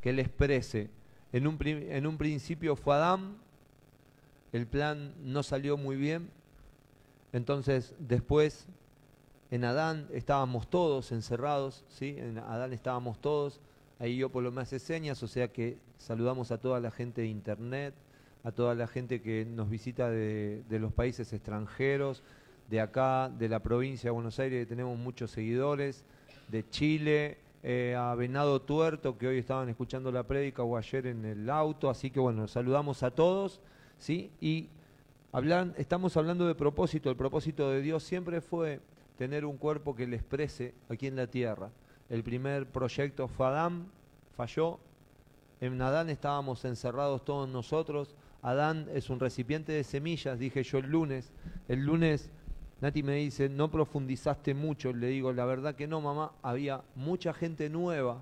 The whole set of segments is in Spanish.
que le exprese. En un, en un principio fue Adán, el plan no salió muy bien, entonces después en Adán estábamos todos encerrados, ¿sí? En Adán estábamos todos, ahí yo por lo hace señas, o sea que saludamos a toda la gente de internet, a toda la gente que nos visita de, de los países extranjeros, de acá, de la provincia de Buenos Aires, que tenemos muchos seguidores, de Chile, eh, a Venado Tuerto, que hoy estaban escuchando la prédica o ayer en el auto, así que bueno, saludamos a todos, ¿sí? Y hablan, estamos hablando de propósito, el propósito de Dios siempre fue tener un cuerpo que le exprese aquí en la tierra. El primer proyecto Adán, falló, en Adán estábamos encerrados todos nosotros, Adán es un recipiente de semillas, dije yo el lunes, el lunes Nati me dice, no profundizaste mucho. Le digo, la verdad que no, mamá. Había mucha gente nueva,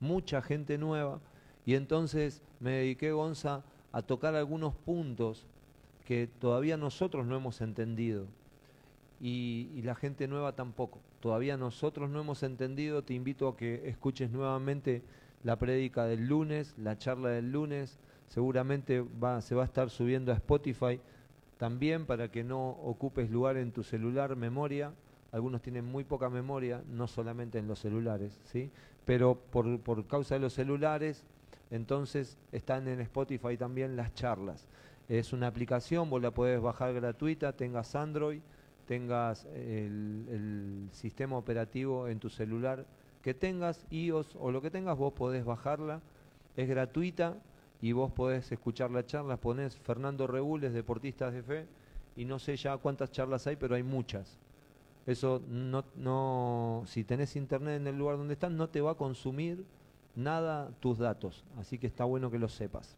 mucha gente nueva. Y entonces me dediqué, Gonza, a tocar algunos puntos que todavía nosotros no hemos entendido. Y, la gente nueva tampoco. Todavía nosotros no hemos entendido. Te invito a que escuches nuevamente la prédica del lunes, la charla del lunes. Seguramente va, se va a estar subiendo a Spotify también para que no ocupes lugar en tu celular, memoria. Algunos tienen muy poca memoria, no solamente en los celulares, ¿sí? Pero por, por causa de los celulares, entonces están en Spotify también las charlas. Es una aplicación, vos la podés bajar gratuita, tengas Android, tengas el, el, sistema operativo en tu celular que tengas, iOS o lo que tengas, vos podés bajarla. Es gratuita, y vos podés escuchar la charla, ponés Fernando Regules, deportistas de fe, y no sé ya cuántas charlas hay, pero hay muchas. Eso no, no, si tenés internet en el lugar donde estás, no te va a consumir nada tus datos, así que está bueno que lo sepas.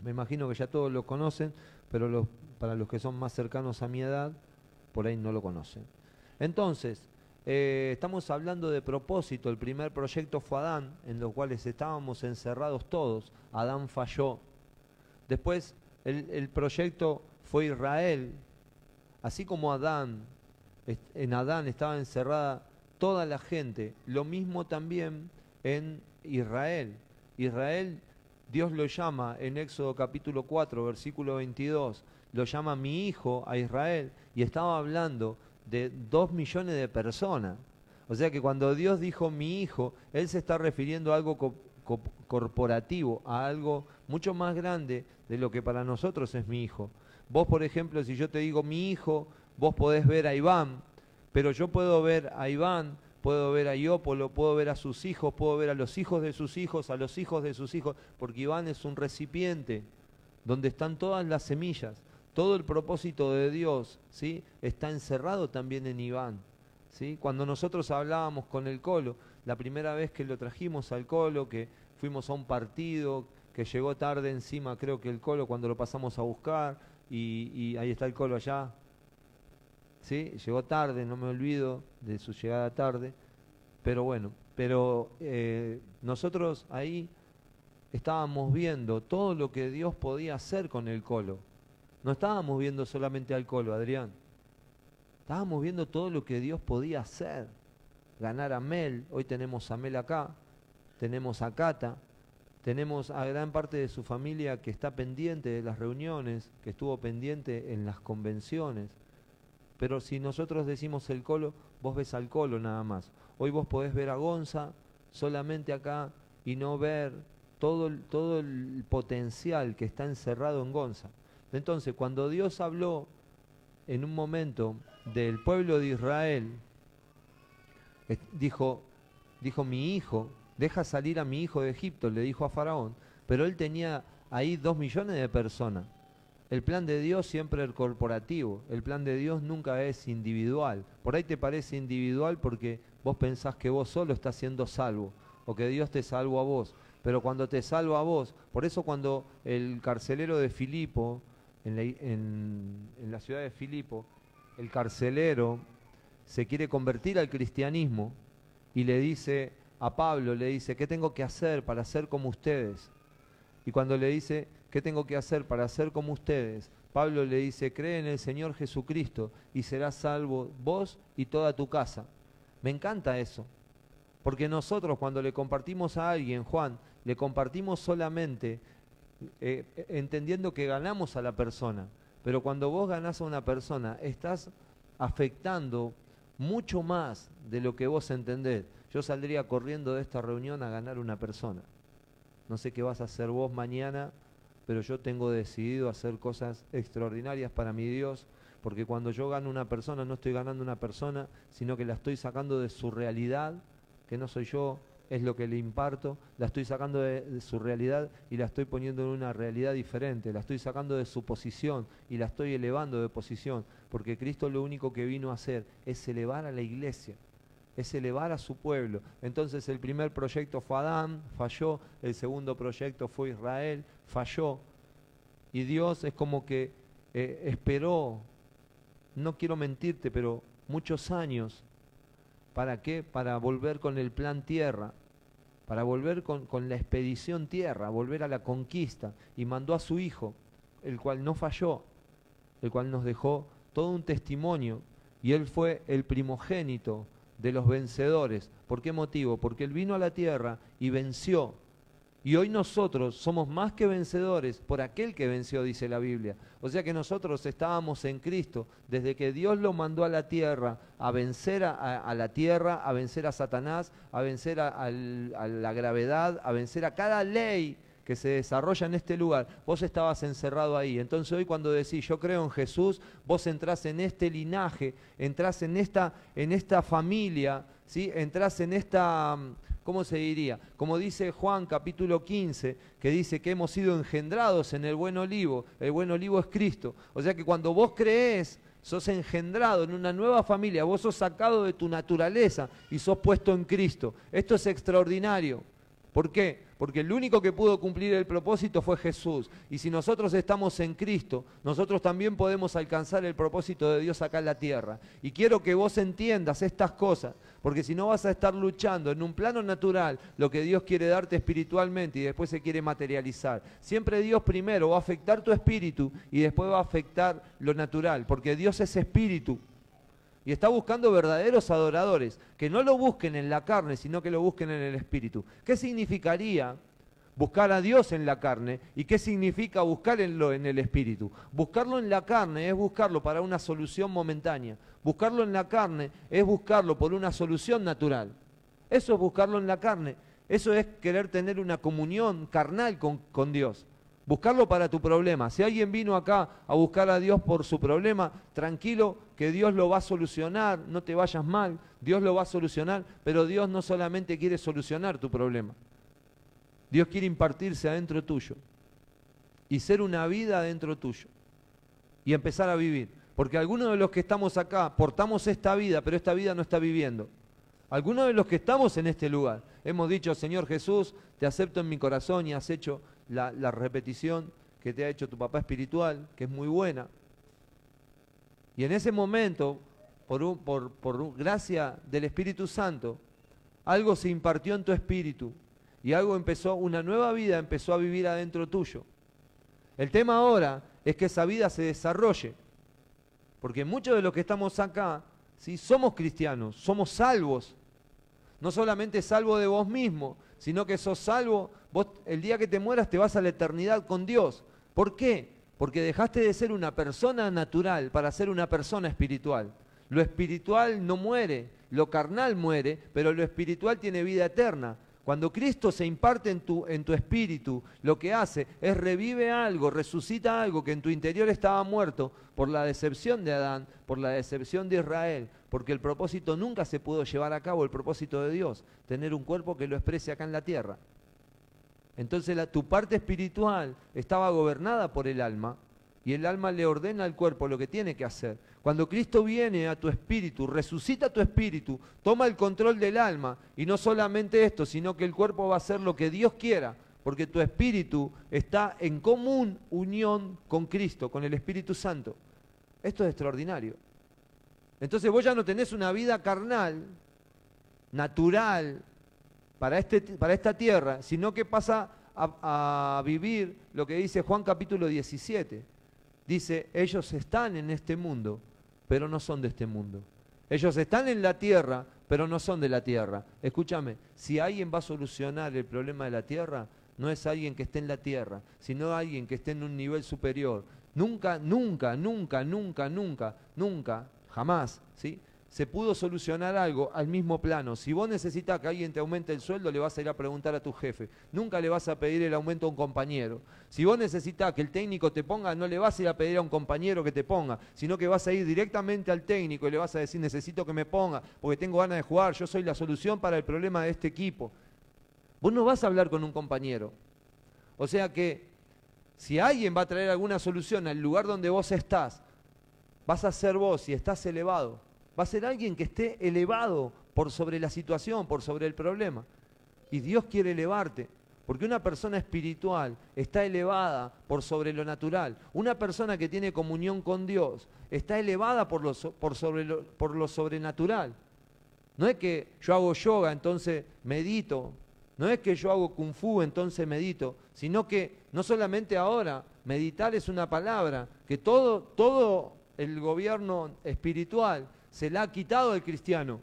Me imagino que ya todos lo conocen, pero los, para los que son más cercanos a mi edad, por ahí no lo conocen. Entonces, eh, estamos hablando de propósito. El primer proyecto fue Adán, en los cuales estábamos encerrados todos. Adán falló. Después el, el proyecto fue Israel. Así como Adán, en Adán estaba encerrada toda la gente, lo mismo también en Israel. Israel, Dios lo llama en Éxodo capítulo 4, versículo 22, lo llama mi hijo a Israel y estaba hablando de dos millones de personas. O sea que cuando Dios dijo mi hijo, Él se está refiriendo a algo co co corporativo, a algo mucho más grande de lo que para nosotros es mi hijo. Vos, por ejemplo, si yo te digo mi hijo, vos podés ver a Iván, pero yo puedo ver a Iván, puedo ver a Iópolo, puedo ver a sus hijos, puedo ver a los hijos de sus hijos, a los hijos de sus hijos, porque Iván es un recipiente donde están todas las semillas todo el propósito de Dios ¿sí? está encerrado también en Iván. ¿sí? Cuando nosotros hablábamos con el Colo, la primera vez que lo trajimos al Colo, que fuimos a un partido, que llegó tarde encima, creo que el Colo, cuando lo pasamos a buscar, y, ahí está el Colo allá, ¿sí? llegó tarde, no me olvido de su llegada tarde, pero bueno, pero eh, nosotros ahí estábamos viendo todo lo que Dios podía hacer con el Colo. No estábamos viendo solamente al Colo, Adrián. Estábamos viendo todo lo que Dios podía hacer. Ganar a Mel, hoy tenemos a Mel acá, tenemos a Cata, tenemos a gran parte de su familia que está pendiente de las reuniones, que estuvo pendiente en las convenciones. Pero si nosotros decimos el Colo, vos ves al Colo nada más. Hoy vos podés ver a Gonza solamente acá y no ver todo, todo el potencial que está encerrado en Gonza. Entonces, cuando Dios habló en un momento del pueblo de Israel, dijo, dijo mi hijo, deja salir a mi hijo de Egipto, le dijo a Faraón, pero él tenía ahí dos millones de personas. El plan de Dios siempre es corporativo, el plan de Dios nunca es individual. Por ahí te parece individual porque vos pensás que vos solo estás siendo salvo o que Dios te salvó a vos. Pero cuando te salva a vos, por eso cuando el carcelero de Filipo en la, ciudad de Filipo, el carcelero se quiere convertir al cristianismo y le dice a Pablo, le dice, ¿qué tengo que hacer para ser como ustedes? Y cuando le dice, ¿qué tengo que hacer para ser como ustedes? Pablo le dice, cree en el Señor Jesucristo y serás salvo vos y toda tu casa. Me encanta eso, Porque nosotros cuando le compartimos a alguien, Juan, le compartimos solamente eh, entendiendo que ganamos a la persona. Pero cuando vos ganás a una persona, estás afectando mucho más de lo que vos entendés. Yo saldría corriendo de esta reunión a ganar una persona. No sé qué vas a hacer vos mañana, pero yo tengo decidido hacer cosas extraordinarias para mi Dios, porque cuando yo gano una persona, no estoy ganando una persona, sino que la estoy sacando de su realidad, que no soy yo, es lo que le imparto, la estoy sacando de, su realidad y la estoy poniendo en una realidad diferente, la estoy sacando de su posición y la estoy elevando de posición, porque Cristo lo único que vino a hacer es elevar a la iglesia, es elevar a su pueblo. Entonces el primer proyecto fue Adán, falló, el segundo proyecto fue Israel, falló, y Dios es como que eh, esperó, no quiero mentirte, pero muchos años ¿Para qué? Para volver con el plan tierra, para volver con, la expedición tierra, volver a la conquista. Y mandó a su hijo, el cual no falló, el cual nos dejó todo un testimonio. Y él fue el primogénito de los vencedores. ¿Por qué motivo? Porque él vino a la tierra y venció y hoy nosotros somos más que vencedores por aquel que venció, dice la Biblia. O sea que nosotros estábamos en Cristo desde que Dios lo mandó a la tierra a vencer a, la tierra, a vencer a Satanás, a vencer a, la gravedad, a vencer a cada ley que se desarrolla en este lugar, vos estabas encerrado ahí. Entonces hoy cuando decís yo creo en Jesús, vos entrás en este linaje, entrás en esta, en esta familia, ¿sí? entrás en esta ¿cómo se diría? Como dice Juan capítulo 15, que dice que hemos sido engendrados en el buen olivo, el buen olivo es Cristo. O sea que cuando vos crees, sos engendrado en una nueva familia, vos sos sacado de tu naturaleza y sos puesto en Cristo. Esto es extraordinario. ¿Por qué? Porque el único que pudo cumplir el propósito fue Jesús. Y si nosotros estamos en Cristo, nosotros también podemos alcanzar el propósito de Dios acá en la tierra. Y quiero que vos entiendas estas cosas, porque si no vas a estar luchando en un plano natural lo que Dios quiere darte espiritualmente y después se quiere materializar. Siempre Dios primero va a afectar tu espíritu y después va a afectar lo natural, porque Dios es espíritu y está buscando verdaderos adoradores, que no lo busquen en la carne, sino que lo busquen en el espíritu. ¿Qué significaría buscar a Dios en la carne y qué significa buscarlo en el espíritu? Buscarlo en la carne es buscarlo para una solución momentánea. Buscarlo en la carne es buscarlo por una solución natural. Eso es buscarlo en la carne. Eso es querer tener una comunión carnal con, con Dios. Buscarlo para tu problema. Si alguien vino acá a buscar a Dios por su problema, tranquilo que Dios lo va a solucionar, no te vayas mal, Dios lo va a solucionar, pero Dios no solamente quiere solucionar tu problema. Dios quiere impartirse adentro tuyo y ser una vida adentro tuyo y empezar a vivir. Porque algunos de los que estamos acá portamos esta vida, pero esta vida no está viviendo. Algunos de los que estamos en este lugar hemos dicho, Señor Jesús, te acepto en mi corazón y has hecho la, repetición que te ha hecho tu papá espiritual, que es muy buena. Y en ese momento, por, por, gracia del Espíritu Santo, algo se impartió en tu espíritu y algo empezó, una nueva vida empezó a vivir adentro tuyo. El tema ahora es que esa vida se desarrolle, porque muchos de los que estamos acá, ¿sí? somos cristianos, somos salvos, no solamente salvo de vos mismo, sino que sos salvo, vos el día que te mueras te vas a la eternidad con Dios. ¿Por qué? Porque dejaste de ser una persona natural para ser una persona espiritual. Lo espiritual no muere, lo carnal muere, pero lo espiritual tiene vida eterna. Cuando Cristo se imparte en tu, en tu espíritu, lo que hace es revive algo, resucita algo que en tu interior estaba muerto por la decepción de Adán, por la decepción de Israel, porque el propósito nunca se pudo llevar a cabo, el propósito de Dios, tener un cuerpo que lo exprese acá en la tierra. Entonces tu parte espiritual estaba gobernada por el alma y el alma le ordena al cuerpo lo que tiene que hacer. Cuando Cristo viene a tu espíritu, resucita tu espíritu, toma el control del alma y no solamente esto, sino que el cuerpo va a hacer lo que Dios quiera, porque tu espíritu está en común unión con Cristo, con el Espíritu Santo. Esto es extraordinario. Entonces vos ya no tenés una vida carnal, natural, para, este, para esta tierra, sino que pasa a, a vivir lo que dice Juan capítulo 17. Dice, ellos están en este mundo, pero no son de este mundo. Ellos están en la tierra, pero no son de la tierra. Escúchame, si alguien va a solucionar el problema de la tierra, no es alguien que esté en la tierra, sino alguien que esté en un nivel superior. Nunca, nunca, nunca, nunca, nunca, nunca, jamás, ¿sí? se pudo solucionar algo al mismo plano. Si vos necesitas que alguien te aumente el sueldo, le vas a ir a preguntar a tu jefe. Nunca le vas a pedir el aumento a un compañero. Si vos necesitas que el técnico te ponga, no le vas a ir a pedir a un compañero que te ponga, sino que vas a ir directamente al técnico y le vas a decir, necesito que me ponga, porque tengo ganas de jugar, yo soy la solución para el problema de este equipo. Vos no vas a hablar con un compañero. O sea que si alguien va a traer alguna solución al lugar donde vos estás, vas a ser vos y estás elevado va a ser alguien que esté elevado por sobre la situación, por sobre el problema. Y Dios quiere elevarte, porque una persona espiritual está elevada por sobre lo natural. Una persona que tiene comunión con Dios está elevada por lo, por sobre lo, por lo sobrenatural. No es que yo hago yoga, entonces medito. No es que yo hago kung fu, entonces medito. Sino que no solamente ahora, meditar es una palabra que todo, todo el gobierno espiritual se la ha quitado al cristiano.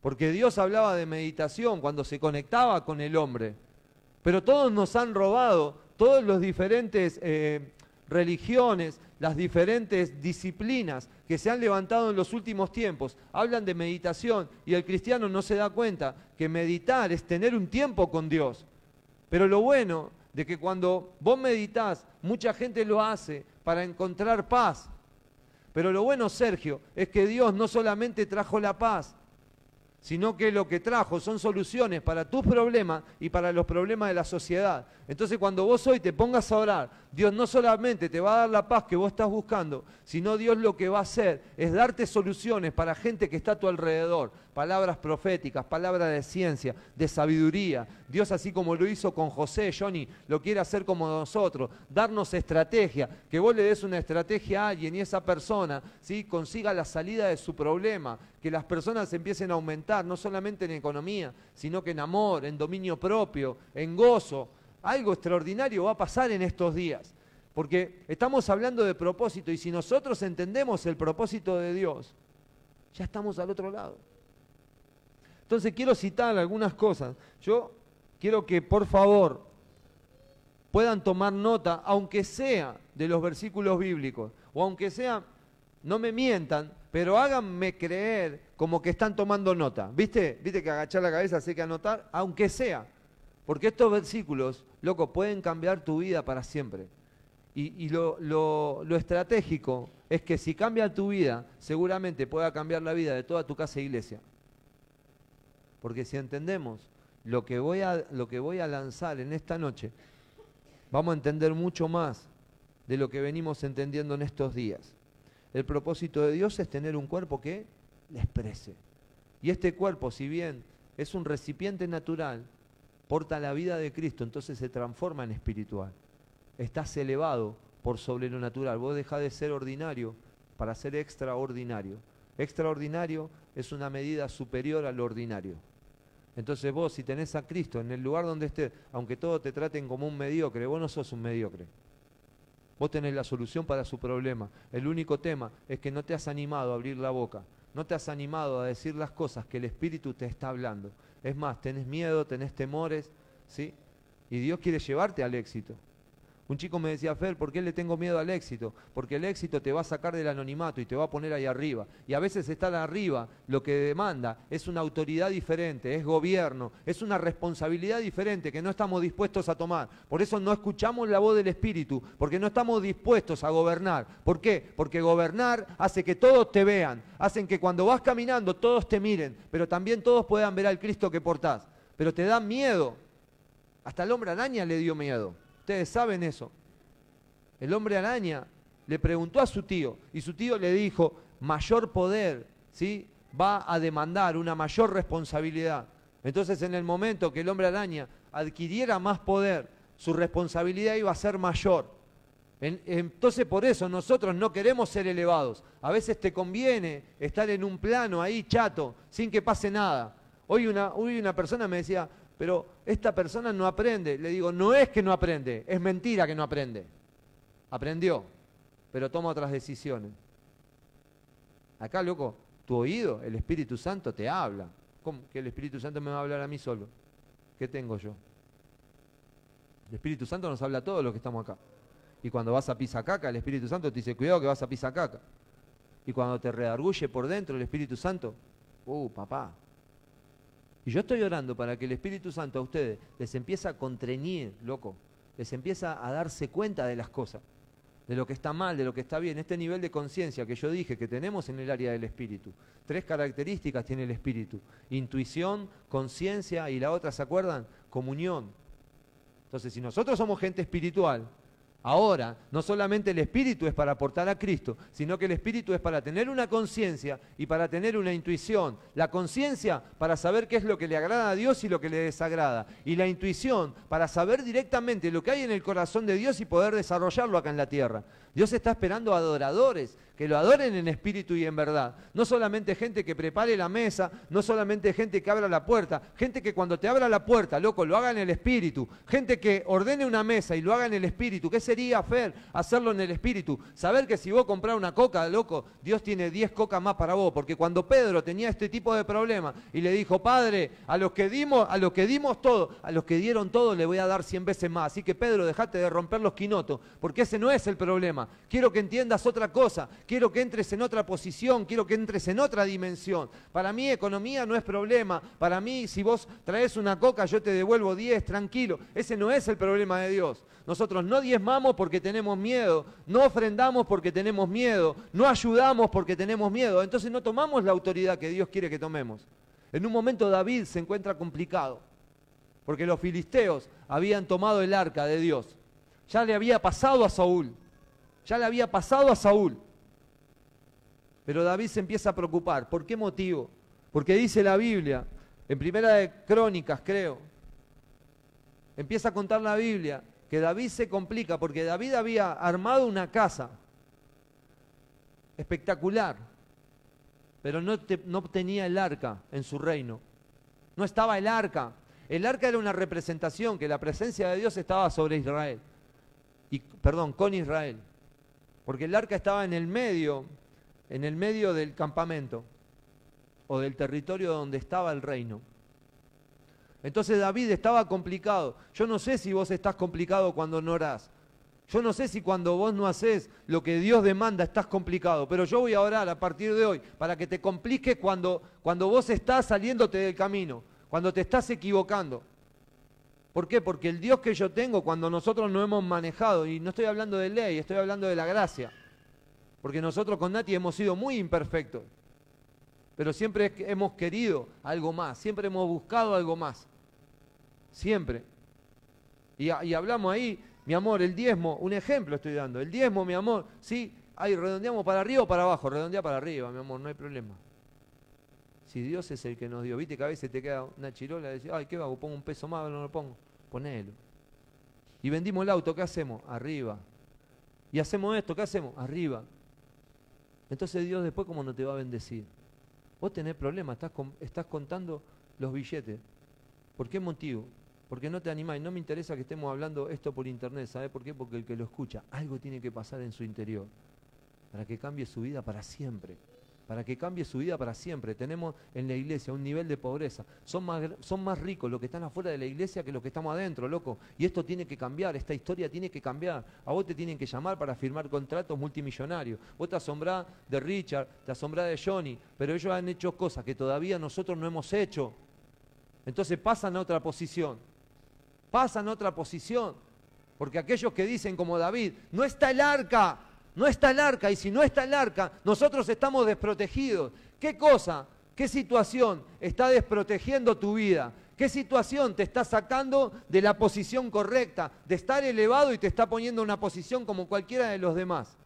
Porque Dios hablaba de meditación cuando se conectaba con el hombre. Pero todos nos han robado, todas las diferentes eh, religiones, las diferentes disciplinas que se han levantado en los últimos tiempos, hablan de meditación y el cristiano no se da cuenta que meditar es tener un tiempo con Dios. Pero lo bueno de que cuando vos meditas, mucha gente lo hace para encontrar paz, pero lo bueno, Sergio, es que Dios no solamente trajo la paz, sino que lo que trajo son soluciones para tus problemas y para los problemas de la sociedad. Entonces cuando vos hoy te pongas a orar, Dios no solamente te va a dar la paz que vos estás buscando, sino Dios lo que va a hacer es darte soluciones para gente que está a tu alrededor, palabras proféticas, palabras de ciencia, de sabiduría. Dios así como lo hizo con José, Johnny, lo quiere hacer como nosotros, darnos estrategia, que vos le des una estrategia a alguien y esa persona ¿sí? consiga la salida de su problema, que las personas empiecen a aumentar, no solamente en economía, sino que en amor, en dominio propio, en gozo algo extraordinario va a pasar en estos días. Porque estamos hablando de propósito y si nosotros entendemos el propósito de Dios, ya estamos al otro lado. Entonces quiero citar algunas cosas. Yo quiero que por favor puedan tomar nota, aunque sea de los versículos bíblicos, o aunque sea, no me mientan, pero háganme creer como que están tomando nota. ¿Viste? ¿Viste que agachar la cabeza hace que anotar? Aunque sea. Porque estos versículos, loco, pueden cambiar tu vida para siempre. Y, lo, estratégico es que si cambia tu vida, seguramente pueda cambiar la vida de toda tu casa e iglesia. Porque si entendemos lo que voy a, lo que voy a lanzar en esta noche, vamos a entender mucho más de lo que venimos entendiendo en estos días. El propósito de Dios es tener un cuerpo que le exprese. Y este cuerpo, si bien es un recipiente natural, porta la vida de Cristo, entonces se transforma en espiritual. Estás elevado por sobre lo natural. Vos dejás de ser ordinario para ser extraordinario. Extraordinario es una medida superior al ordinario. Entonces vos, si tenés a Cristo en el lugar donde estés, aunque todos te traten como un mediocre, vos no sos un mediocre. Vos tenés la solución para su problema. El único tema es que no te has animado a abrir la boca. No te has animado a decir las cosas que el Espíritu te está hablando. Es más, tenés miedo, tenés temores, ¿sí? Y Dios quiere llevarte al éxito. Un chico me decía, Fer, ¿por qué le tengo miedo al éxito? Porque el éxito te va a sacar del anonimato y te va a poner ahí arriba. Y a veces estar arriba lo que demanda es una autoridad diferente, es gobierno, es una responsabilidad diferente que no estamos dispuestos a tomar. Por eso no escuchamos la voz del Espíritu, porque no estamos dispuestos a gobernar. ¿Por qué? Porque gobernar hace que todos te vean, hacen que cuando vas caminando todos te miren, pero también todos puedan ver al Cristo que portás. Pero te da miedo. Hasta el hombre araña le dio miedo. Ustedes saben eso. El hombre araña le preguntó a su tío y su tío le dijo, mayor poder, ¿sí? Va a demandar una mayor responsabilidad. Entonces en el momento que el hombre araña adquiriera más poder, su responsabilidad iba a ser mayor. Entonces por eso nosotros no queremos ser elevados. A veces te conviene estar en un plano ahí chato, sin que pase nada. Hoy una, hoy una persona me decía, pero esta persona no aprende. Le digo, no es que no aprende, es mentira que no aprende. Aprendió, pero toma otras decisiones. Acá, loco, tu oído, el Espíritu Santo te habla. ¿Cómo? Que el Espíritu Santo me va a hablar a mí solo. ¿Qué tengo yo? El Espíritu Santo nos habla a todos los que estamos acá. Y cuando vas a caca, el Espíritu Santo te dice, cuidado que vas a caca. Y cuando te redarguye por dentro el Espíritu Santo, uh, papá. Y yo estoy orando para que el Espíritu Santo a ustedes les empiece a contrañir, loco. Les empieza a darse cuenta de las cosas de lo que está mal, de lo que está bien, este nivel de conciencia que yo dije que tenemos en el área del espíritu. Tres características tiene el espíritu, intuición, conciencia y la otra, ¿se acuerdan? Comunión. Entonces, si nosotros somos gente espiritual, Ahora, no solamente el espíritu es para aportar a Cristo, sino que el espíritu es para tener una conciencia y para tener una intuición. La conciencia para saber qué es lo que le agrada a Dios y lo que le desagrada. Y la intuición para saber directamente lo que hay en el corazón de Dios y poder desarrollarlo acá en la tierra. Dios está esperando adoradores que lo adoren en espíritu y en verdad. No solamente gente que prepare la mesa, no solamente gente que abra la puerta, gente que cuando te abra la puerta, loco, lo haga en el espíritu, gente que ordene una mesa y lo haga en el espíritu. ¿Qué sería, Fer, hacerlo en el espíritu? Saber que si vos compras una coca, loco, Dios tiene 10 cocas más para vos, porque cuando Pedro tenía este tipo de problema y le dijo, Padre, a los que dimos, a los que dimos todo, a los que dieron todo le voy a dar 100 veces más. Así que Pedro, dejate de romper los quinotos, porque ese no es el problema. Quiero que entiendas otra cosa quiero que entres en otra posición, quiero que entres en otra dimensión. Para mí economía no es problema, para mí si vos traes una coca yo te devuelvo 10, tranquilo. Ese no es el problema de Dios. Nosotros no diezmamos porque tenemos miedo, no ofrendamos porque tenemos miedo, no ayudamos porque tenemos miedo. Entonces no tomamos la autoridad que Dios quiere que tomemos. En un momento David se encuentra complicado, porque los filisteos habían tomado el arca de Dios. Ya le había pasado a Saúl, ya le había pasado a Saúl. Pero David se empieza a preocupar. ¿Por qué motivo? Porque dice la Biblia, en Primera de Crónicas creo, empieza a contar la Biblia, que David se complica porque David había armado una casa espectacular, pero no, no tenía el arca en su reino. No estaba el arca. El arca era una representación que la presencia de Dios estaba sobre Israel. Y, perdón, con Israel. Porque el arca estaba en el medio en el medio del campamento o del territorio donde estaba el reino. Entonces David estaba complicado. Yo no sé si vos estás complicado cuando no orás. Yo no sé si cuando vos no haces lo que Dios demanda estás complicado, pero yo voy a orar a partir de hoy para que te compliques cuando, cuando vos estás saliéndote del camino, cuando te estás equivocando. ¿Por qué? Porque el Dios que yo tengo cuando nosotros no hemos manejado, y no estoy hablando de ley, estoy hablando de la gracia, porque nosotros con Nati hemos sido muy imperfectos, pero siempre hemos querido algo más, siempre hemos buscado algo más, siempre. Y, hablamos ahí, mi amor, el diezmo, un ejemplo estoy dando, el diezmo, mi amor, sí, ahí redondeamos para arriba o para abajo, redondea para arriba, mi amor, no hay problema. Si Dios es el que nos dio, viste que a veces te queda una chirola y decís, ay, ¿qué hago? ¿Pongo un peso más o no lo pongo? Ponelo. Y vendimos el auto, ¿qué hacemos? Arriba. Y hacemos esto, ¿qué hacemos? Arriba. Entonces Dios después, ¿cómo no te va a bendecir? Vos tenés problemas, estás, estás contando los billetes. ¿Por qué motivo? Porque no te animáis. No me interesa que estemos hablando esto por internet. ¿Sabe por qué? Porque el que lo escucha, algo tiene que pasar en su interior para que cambie su vida para siempre para que cambie su vida para siempre. Tenemos en la iglesia un nivel de pobreza. Son más, son más ricos los que están afuera de la iglesia que los que estamos adentro, loco. Y esto tiene que cambiar, esta historia tiene que cambiar. A vos te tienen que llamar para firmar contratos multimillonarios. Vos te asombrás de Richard, te asombrás de Johnny, pero ellos han hecho cosas que todavía nosotros no hemos hecho. Entonces pasan a otra posición. Pasan a otra posición. Porque aquellos que dicen como David, no está el arca, no está el arca y si no está el arca, nosotros estamos desprotegidos. ¿Qué cosa, qué situación está desprotegiendo tu vida? ¿Qué situación te está sacando de la posición correcta, de estar elevado y te está poniendo en una posición como cualquiera de los demás?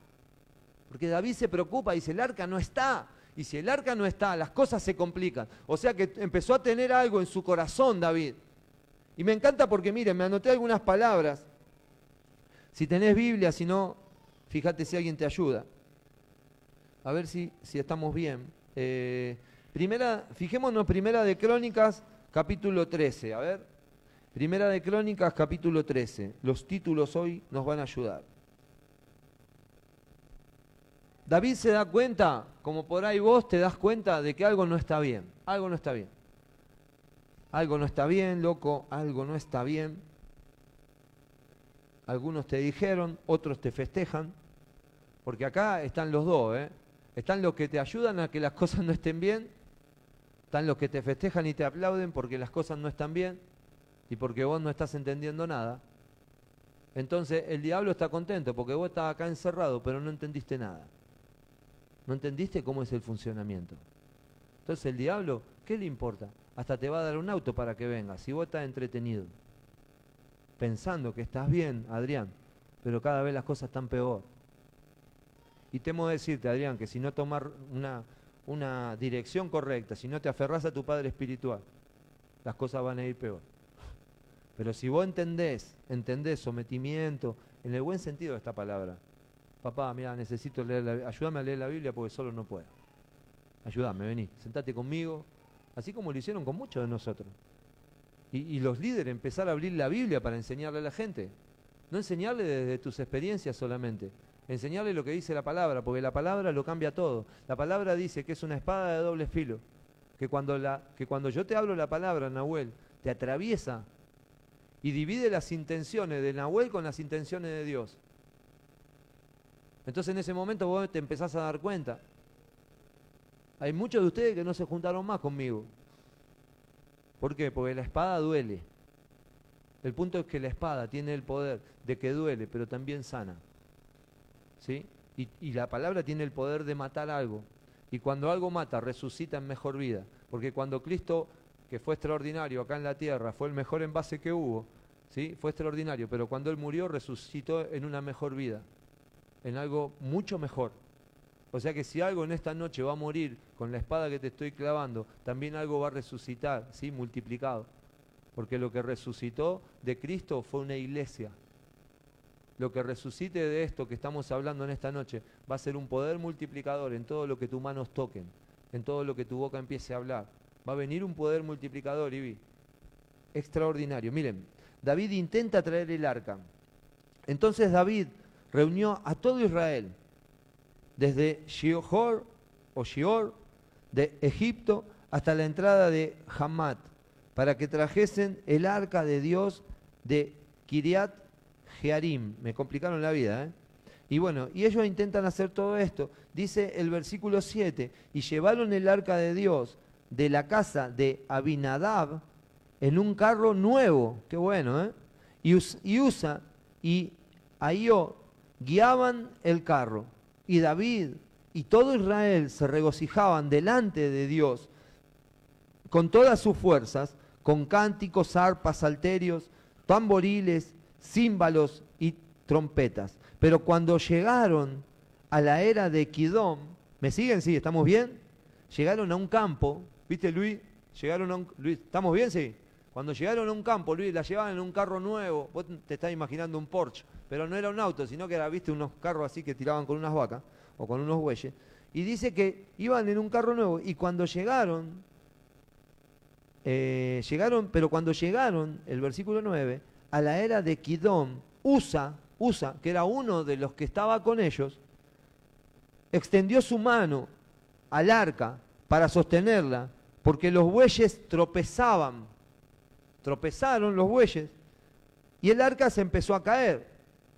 Porque David se preocupa y dice, el arca no está. Y si el arca no está, las cosas se complican. O sea que empezó a tener algo en su corazón David. Y me encanta porque, miren, me anoté algunas palabras. Si tenés Biblia, si no, Fíjate si alguien te ayuda. A ver si, si estamos bien. Eh, primera, fijémonos, primera de Crónicas, capítulo 13. A ver. Primera de Crónicas, capítulo 13. Los títulos hoy nos van a ayudar. David se da cuenta, como por ahí vos te das cuenta de que algo no está bien, algo no está bien. Algo no está bien, loco, algo no está bien. Algunos te dijeron, otros te festejan, porque acá están los dos, ¿eh? Están los que te ayudan a que las cosas no estén bien, están los que te festejan y te aplauden porque las cosas no están bien y porque vos no estás entendiendo nada. Entonces el diablo está contento porque vos estás acá encerrado, pero no entendiste nada. No entendiste cómo es el funcionamiento. Entonces el diablo, ¿qué le importa? Hasta te va a dar un auto para que vengas, si vos estás entretenido. Pensando que estás bien, Adrián, pero cada vez las cosas están peor. Y temo decirte, Adrián, que si no tomar una, una dirección correcta, si no te aferras a tu Padre Espiritual, las cosas van a ir peor. Pero si vos entendés, entendés sometimiento, en el buen sentido de esta palabra, papá, mira, necesito leer la, ayúdame a leer la Biblia porque solo no puedo. Ayúdame, vení, sentate conmigo, así como lo hicieron con muchos de nosotros. Y, y, los líderes empezar a abrir la Biblia para enseñarle a la gente. No enseñarle desde tus experiencias solamente, enseñarle lo que dice la palabra, porque la palabra lo cambia todo. La palabra dice que es una espada de doble filo, que cuando, la, que cuando yo te hablo la palabra, Nahuel, te atraviesa y divide las intenciones de Nahuel con las intenciones de Dios. Entonces en ese momento vos te empezás a dar cuenta. Hay muchos de ustedes que no se juntaron más conmigo. ¿Por qué? Porque la espada duele. El punto es que la espada tiene el poder de que duele, pero también sana. ¿Sí? Y, la palabra tiene el poder de matar algo. Y cuando algo mata, resucita en mejor vida. Porque cuando Cristo, que fue extraordinario acá en la tierra, fue el mejor envase que hubo, ¿sí? fue extraordinario, pero cuando Él murió, resucitó en una mejor vida, en algo mucho mejor. O sea que si algo en esta noche va a morir con la espada que te estoy clavando, también algo va a resucitar, ¿sí? multiplicado. Porque lo que resucitó de Cristo fue una iglesia, lo que resucite de esto que estamos hablando en esta noche va a ser un poder multiplicador en todo lo que tus manos toquen, en todo lo que tu boca empiece a hablar. Va a venir un poder multiplicador, Ibi. Extraordinario. Miren, David intenta traer el arca. Entonces David reunió a todo Israel, desde Shior o Shior de Egipto hasta la entrada de Hamat, para que trajesen el arca de Dios de Kiriat Me complicaron la vida, ¿eh? Y bueno, y ellos intentan hacer todo esto. Dice el versículo 7, y llevaron el arca de Dios de la casa de Abinadab en un carro nuevo, qué bueno, ¿eh? Y, Usa y Ahío guiaban el carro, y David y todo Israel se regocijaban delante de Dios con todas sus fuerzas, con cánticos, arpas, salterios, tamboriles címbalos y trompetas. Pero cuando llegaron a la era de Kidom, ¿me siguen? Sí, ¿estamos bien? Llegaron a un campo, ¿viste Luis? Llegaron a un, Luis, ¿estamos bien? Sí. Cuando llegaron a un campo, Luis, la llevaban en un carro nuevo, vos te estás imaginando un Porsche, pero no era un auto, sino que era, viste, unos carros así que tiraban con unas vacas o con unos bueyes. Y dice que iban en un carro nuevo y cuando llegaron, eh, llegaron, pero cuando llegaron, el versículo 9, a la era de Kidom, Usa, Usa, que era uno de los que estaba con ellos, extendió su mano al arca para sostenerla, porque los bueyes tropezaban, tropezaron los bueyes, y el arca se empezó a caer.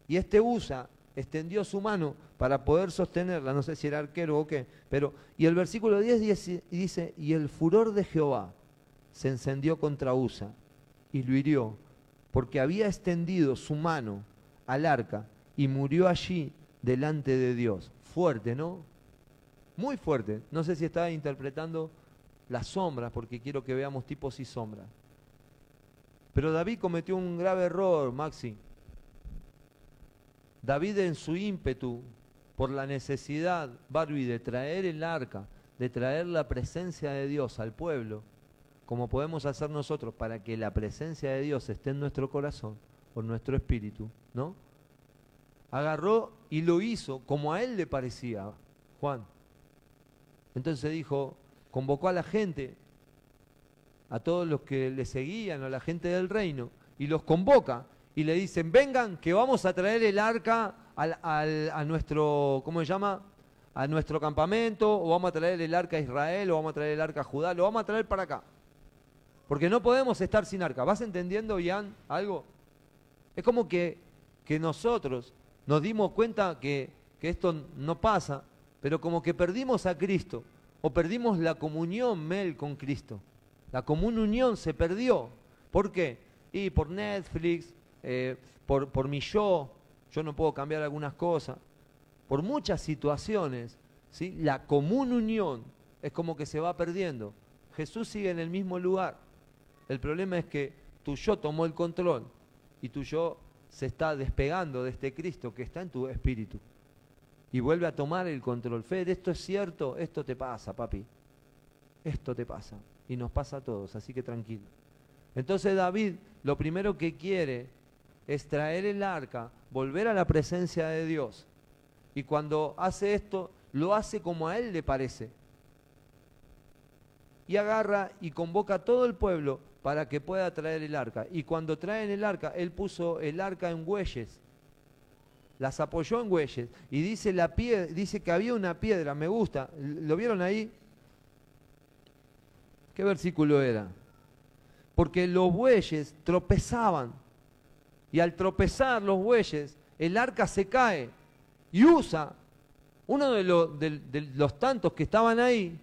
Y este Usa extendió su mano para poder sostenerla, no sé si era arquero o qué, pero, y el versículo 10 dice, dice y el furor de Jehová se encendió contra Usa y lo hirió porque había extendido su mano al arca y murió allí delante de Dios. Fuerte, ¿no? Muy fuerte. No sé si estaba interpretando las sombras, porque quiero que veamos tipos y sombras. Pero David cometió un grave error, Maxi. David en su ímpetu por la necesidad, Barbie, de traer el arca, de traer la presencia de Dios al pueblo, como podemos hacer nosotros para que la presencia de Dios esté en nuestro corazón o en nuestro espíritu, ¿no? Agarró y lo hizo como a él le parecía, Juan. Entonces dijo, convocó a la gente, a todos los que le seguían, a la gente del reino, y los convoca y le dicen, vengan que vamos a traer el arca al, a nuestro, ¿cómo se llama? a nuestro campamento, o vamos a traer el arca a Israel, o vamos a traer el arca a Judá, lo vamos a traer para acá. Porque no podemos estar sin arca. ¿Vas entendiendo, Ian, algo? Es como que, que nosotros nos dimos cuenta que, que esto no pasa, pero como que perdimos a Cristo, o perdimos la comunión, Mel, con Cristo. La comunión se perdió. ¿Por qué? Y por Netflix, eh, por, por mi yo, yo no puedo cambiar algunas cosas. Por muchas situaciones, ¿sí? la común unión es como que se va perdiendo. Jesús sigue en el mismo lugar. El problema es que tu yo tomó el control y tu yo se está despegando de este Cristo que está en tu espíritu. Y vuelve a tomar el control. Fede, esto es cierto, esto te pasa, papi. Esto te pasa. Y nos pasa a todos, así que tranquilo. Entonces David lo primero que quiere es traer el arca, volver a la presencia de Dios. Y cuando hace esto, lo hace como a él le parece. Y agarra y convoca a todo el pueblo para que pueda traer el arca. Y cuando traen el arca, él puso el arca en bueyes. Las apoyó en bueyes. Y dice, la dice que había una piedra, me gusta. ¿Lo vieron ahí? ¿Qué versículo era? Porque los bueyes tropezaban y al tropezar los bueyes, el arca se cae y usa uno de, los tantos que estaban ahí,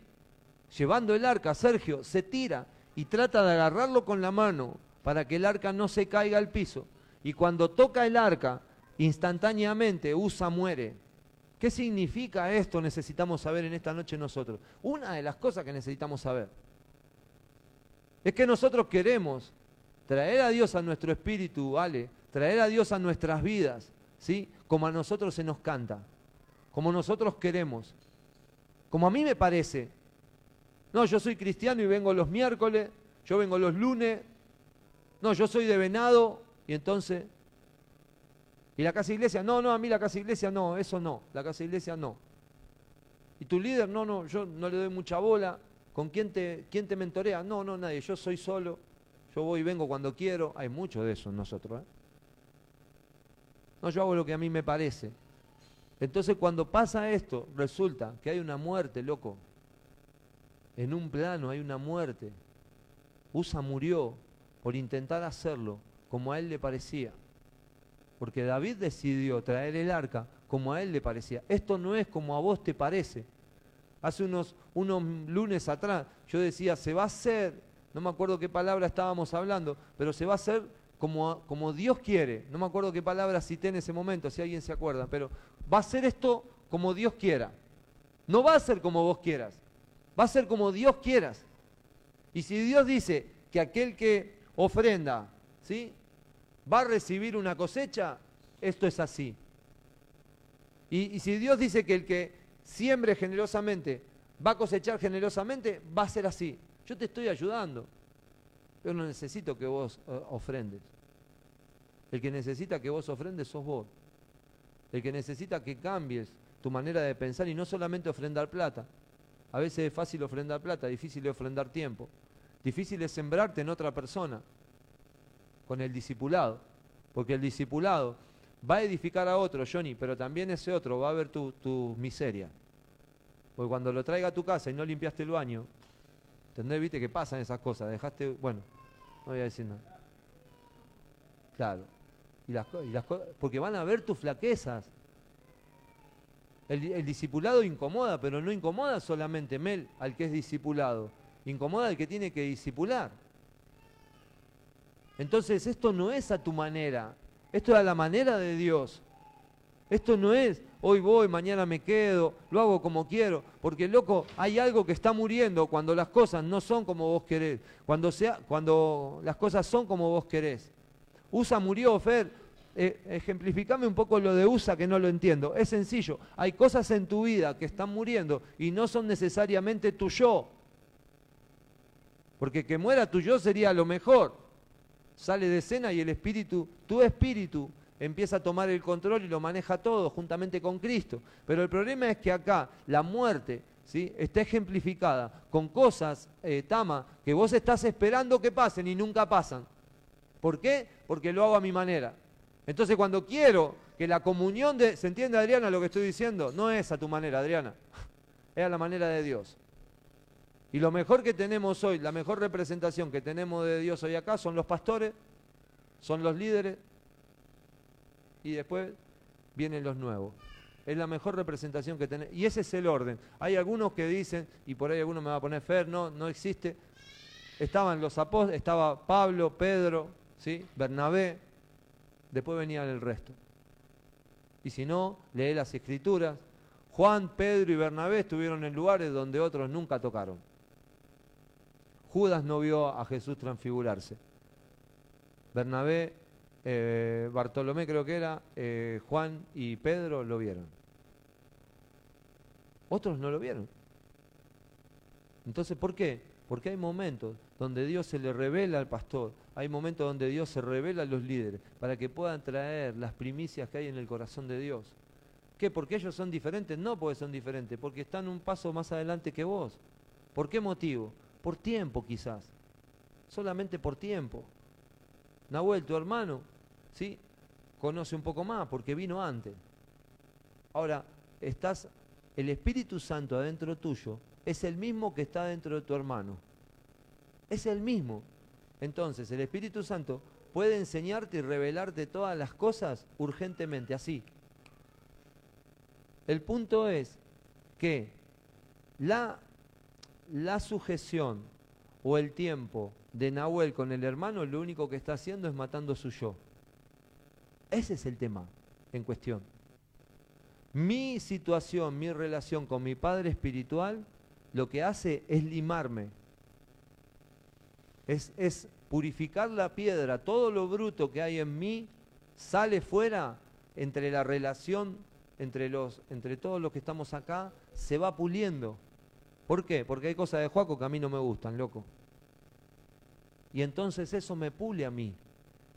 llevando el arca, Sergio, se tira y trata de agarrarlo con la mano para que el arca no se caiga al piso. Y cuando toca el arca, instantáneamente Usa muere. ¿Qué significa esto? Necesitamos saber en esta noche nosotros. Una de las cosas que necesitamos saber es que nosotros queremos traer a Dios a nuestro espíritu, ¿vale? traer a Dios a nuestras vidas, ¿sí? Como a nosotros se nos canta, como nosotros queremos, como a mí me parece. No, yo soy cristiano y vengo los miércoles, yo vengo los lunes, no, yo soy de venado y entonces... ¿Y la casa iglesia? No, no, a mí la casa iglesia no, eso no, la casa iglesia no. ¿Y tu líder? No, no, yo no le doy mucha bola. ¿Con quién te, quién te mentorea? No, no, nadie, yo soy solo, yo voy y vengo cuando quiero. Hay mucho de eso en nosotros. ¿eh? No, yo hago lo que a mí me parece. Entonces cuando pasa esto, resulta que hay una muerte, loco. En un plano hay una muerte. Usa murió por intentar hacerlo como a él le parecía. Porque David decidió traer el arca como a él le parecía. Esto no es como a vos te parece. Hace unos, unos lunes atrás yo decía, se va a hacer, no me acuerdo qué palabra estábamos hablando, pero se va a hacer como, como Dios quiere. No me acuerdo qué palabra cité en ese momento, si alguien se acuerda, pero va a ser esto como Dios quiera. No va a ser como vos quieras, va a ser como Dios quieras. Y si Dios dice que aquel que ofrenda, ¿sí? Va a recibir una cosecha, esto es así. Y, si Dios dice que el que siembre generosamente va a cosechar generosamente, va a ser así. Yo te estoy ayudando. Yo no necesito que vos eh, ofrendes. El que necesita que vos ofrendes sos vos. El que necesita que cambies tu manera de pensar y no solamente ofrendar plata. A veces es fácil ofrendar plata, difícil es ofrendar tiempo. Difícil es sembrarte en otra persona con el discipulado. Porque el discipulado va a edificar a otro, Johnny, pero también ese otro va a ver tu, miseria. Porque cuando lo traiga a tu casa y no limpiaste el baño, ¿Entendés? ¿Viste que pasan esas cosas? Dejaste, bueno, no voy a decir nada. Claro. Y las, porque van a ver tus flaquezas. El, discipulado incomoda, pero no incomoda solamente Mel al que es discipulado. Incomoda al que tiene que discipular. Entonces esto no es a tu manera. Esto es a la manera de Dios. Esto no es hoy voy, mañana me quedo, lo hago como quiero, porque loco, hay algo que está muriendo cuando las cosas no son como vos querés, cuando, sea, cuando las cosas son como vos querés. USA murió, Fer, eh, ejemplificame un poco lo de USA que no lo entiendo. Es sencillo, hay cosas en tu vida que están muriendo y no son necesariamente tu yo. Porque que muera tu yo sería lo mejor. Sale de escena y el espíritu, tu espíritu, empieza a tomar el control y lo maneja todo juntamente con Cristo. Pero el problema es que acá la muerte ¿sí? está ejemplificada con cosas, eh, Tama, que vos estás esperando que pasen y nunca pasan. ¿Por qué? Porque lo hago a mi manera. Entonces cuando quiero que la comunión de... ¿Se entiende, Adriana, lo que estoy diciendo? No es a tu manera, Adriana. Es a la manera de Dios. Y lo mejor que tenemos hoy, la mejor representación que tenemos de Dios hoy acá son los pastores, son los líderes y después vienen los nuevos. Es la mejor representación que tenemos. Y ese es el orden. Hay algunos que dicen, y por ahí alguno me va a poner Fer, no, no existe. Estaban los apóstoles, estaba Pablo, Pedro, ¿sí? Bernabé, después venían el resto. Y si no, lee las escrituras. Juan, Pedro y Bernabé estuvieron en lugares donde otros nunca tocaron. Judas no vio a Jesús transfigurarse. Bernabé, eh, Bartolomé creo que era, eh, Juan y Pedro lo vieron. Otros no lo vieron. Entonces, ¿por qué? Porque hay momentos donde Dios se le revela al pastor, hay momentos donde Dios se revela a los líderes para que puedan traer las primicias que hay en el corazón de Dios. ¿Qué? ¿Porque ellos son diferentes? No porque son diferentes, porque están un paso más adelante que vos. ¿Por qué motivo? Por tiempo quizás. Solamente por tiempo. Nahuel, tu hermano, ¿sí? Conoce un poco más porque vino antes. Ahora, estás, el Espíritu Santo adentro tuyo es el mismo que está dentro de tu hermano. Es el mismo. Entonces, el Espíritu Santo puede enseñarte y revelarte todas las cosas urgentemente, así. El punto es que la, la sujeción o el tiempo de Nahuel con el hermano lo único que está haciendo es matando su yo. Ese es el tema en cuestión. Mi situación, mi relación con mi padre espiritual, lo que hace es limarme. Es, es purificar la piedra. Todo lo bruto que hay en mí sale fuera entre la relación, entre, los, entre todos los que estamos acá, se va puliendo. ¿Por qué? Porque hay cosas de Juaco que a mí no me gustan, loco. Y entonces eso me pule a mí.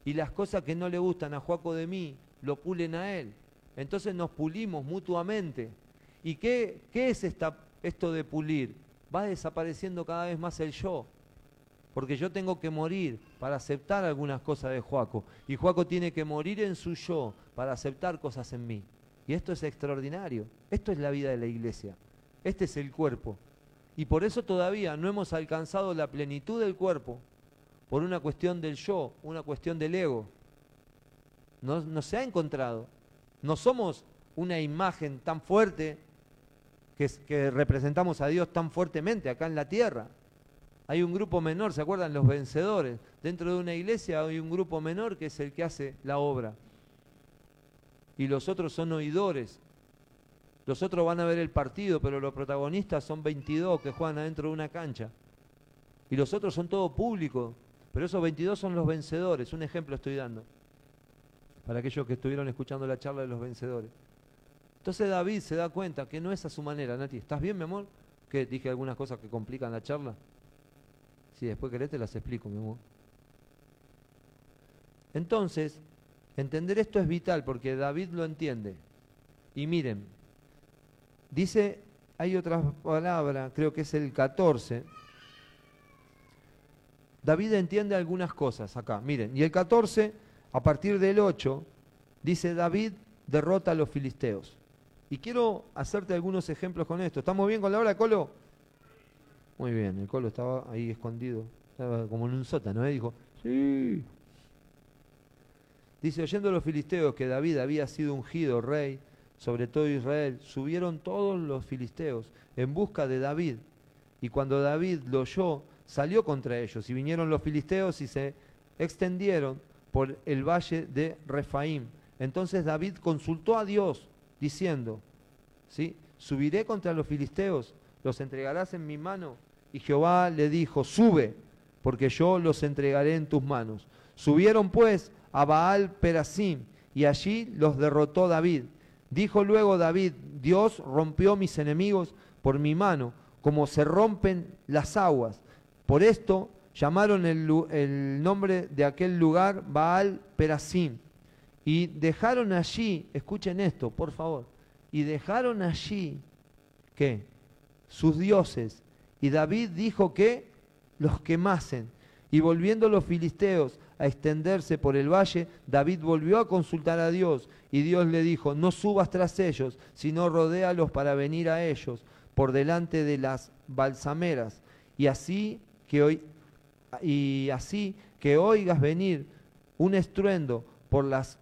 Y las cosas que no le gustan a Juaco de mí, lo pulen a él. Entonces nos pulimos mutuamente. ¿Y qué, qué es esta, esto de pulir? Va desapareciendo cada vez más el yo. Porque yo tengo que morir para aceptar algunas cosas de Juaco. Y Juaco tiene que morir en su yo para aceptar cosas en mí. Y esto es extraordinario. Esto es la vida de la iglesia. Este es el cuerpo. Y por eso todavía no hemos alcanzado la plenitud del cuerpo por una cuestión del yo, una cuestión del ego. No, se ha encontrado. No somos una imagen tan fuerte que, representamos a Dios tan fuertemente acá en la tierra. Hay un grupo menor, ¿se acuerdan? Los vencedores. Dentro de una iglesia hay un grupo menor que es el que hace la obra. Y los otros son oidores. Los otros van a ver el partido, pero los protagonistas son 22 que juegan adentro de una cancha. Y los otros son todo público. Pero esos 22 son los vencedores, un ejemplo estoy dando, para aquellos que estuvieron escuchando la charla de los vencedores. Entonces David se da cuenta que no es a su manera, Nati. ¿Estás bien, mi amor? Que dije algunas cosas que complican la charla. Si después querés te las explico, mi amor. Entonces, entender esto es vital porque David lo entiende. Y miren, dice, hay otra palabra, creo que es el 14, David entiende algunas cosas acá. Miren, y el 14, a partir del 8, dice David derrota a los filisteos. Y quiero hacerte algunos ejemplos con esto. ¿Estamos bien con la hora, Colo? Muy bien, el Colo estaba ahí escondido, estaba como en un sótano, ¿eh? dijo, sí. Dice, oyendo los filisteos que David había sido ungido rey sobre todo Israel, subieron todos los filisteos en busca de David. Y cuando David lo oyó, salió contra ellos y vinieron los filisteos y se extendieron por el valle de Refaim. Entonces David consultó a Dios diciendo, ¿sí? subiré contra los filisteos, los entregarás en mi mano. Y Jehová le dijo, sube, porque yo los entregaré en tus manos. Subieron pues a Baal Perasim y allí los derrotó David. Dijo luego David, Dios rompió mis enemigos por mi mano, como se rompen las aguas. Por esto llamaron el, nombre de aquel lugar Baal Perasim. Y dejaron allí, escuchen esto, por favor, y dejaron allí, ¿qué? Sus dioses. Y David dijo que los quemasen. Y volviendo los filisteos a extenderse por el valle, David volvió a consultar a Dios y Dios le dijo, no subas tras ellos, sino rodéalos para venir a ellos por delante de las balsameras y así que hoy y así que oigas venir un estruendo por las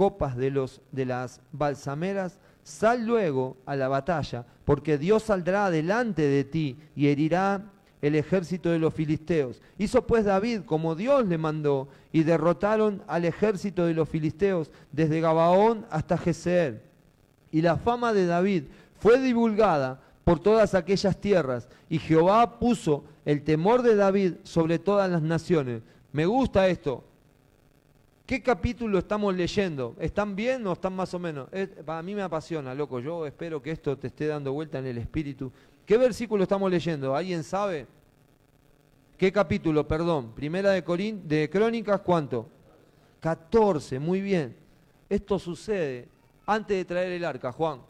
copas de, los, de las balsameras, sal luego a la batalla, porque Dios saldrá delante de ti y herirá el ejército de los filisteos. Hizo pues David como Dios le mandó, y derrotaron al ejército de los filisteos desde Gabaón hasta Jezeel. Y la fama de David fue divulgada por todas aquellas tierras, y Jehová puso el temor de David sobre todas las naciones. Me gusta esto. ¿Qué capítulo estamos leyendo? ¿Están bien o están más o menos? para mí me apasiona, loco. Yo espero que esto te esté dando vuelta en el espíritu. ¿Qué versículo estamos leyendo? ¿Alguien sabe? ¿Qué capítulo? Perdón. Primera de, de Crónicas, ¿cuánto? 14, muy bien. Esto sucede antes de traer el arca, Juan.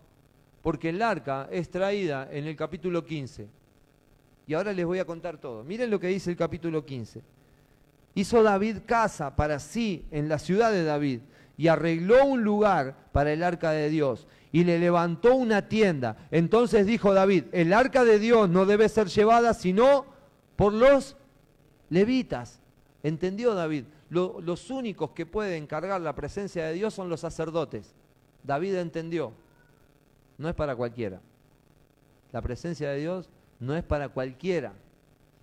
Porque el arca es traída en el capítulo 15. Y ahora les voy a contar todo. Miren lo que dice el capítulo 15. Hizo David casa para sí en la ciudad de David y arregló un lugar para el arca de Dios y le levantó una tienda. Entonces dijo David, el arca de Dios no debe ser llevada sino por los levitas. ¿Entendió David? los únicos que pueden cargar la presencia de Dios son los sacerdotes. David entendió. No es para cualquiera. La presencia de Dios no es para cualquiera.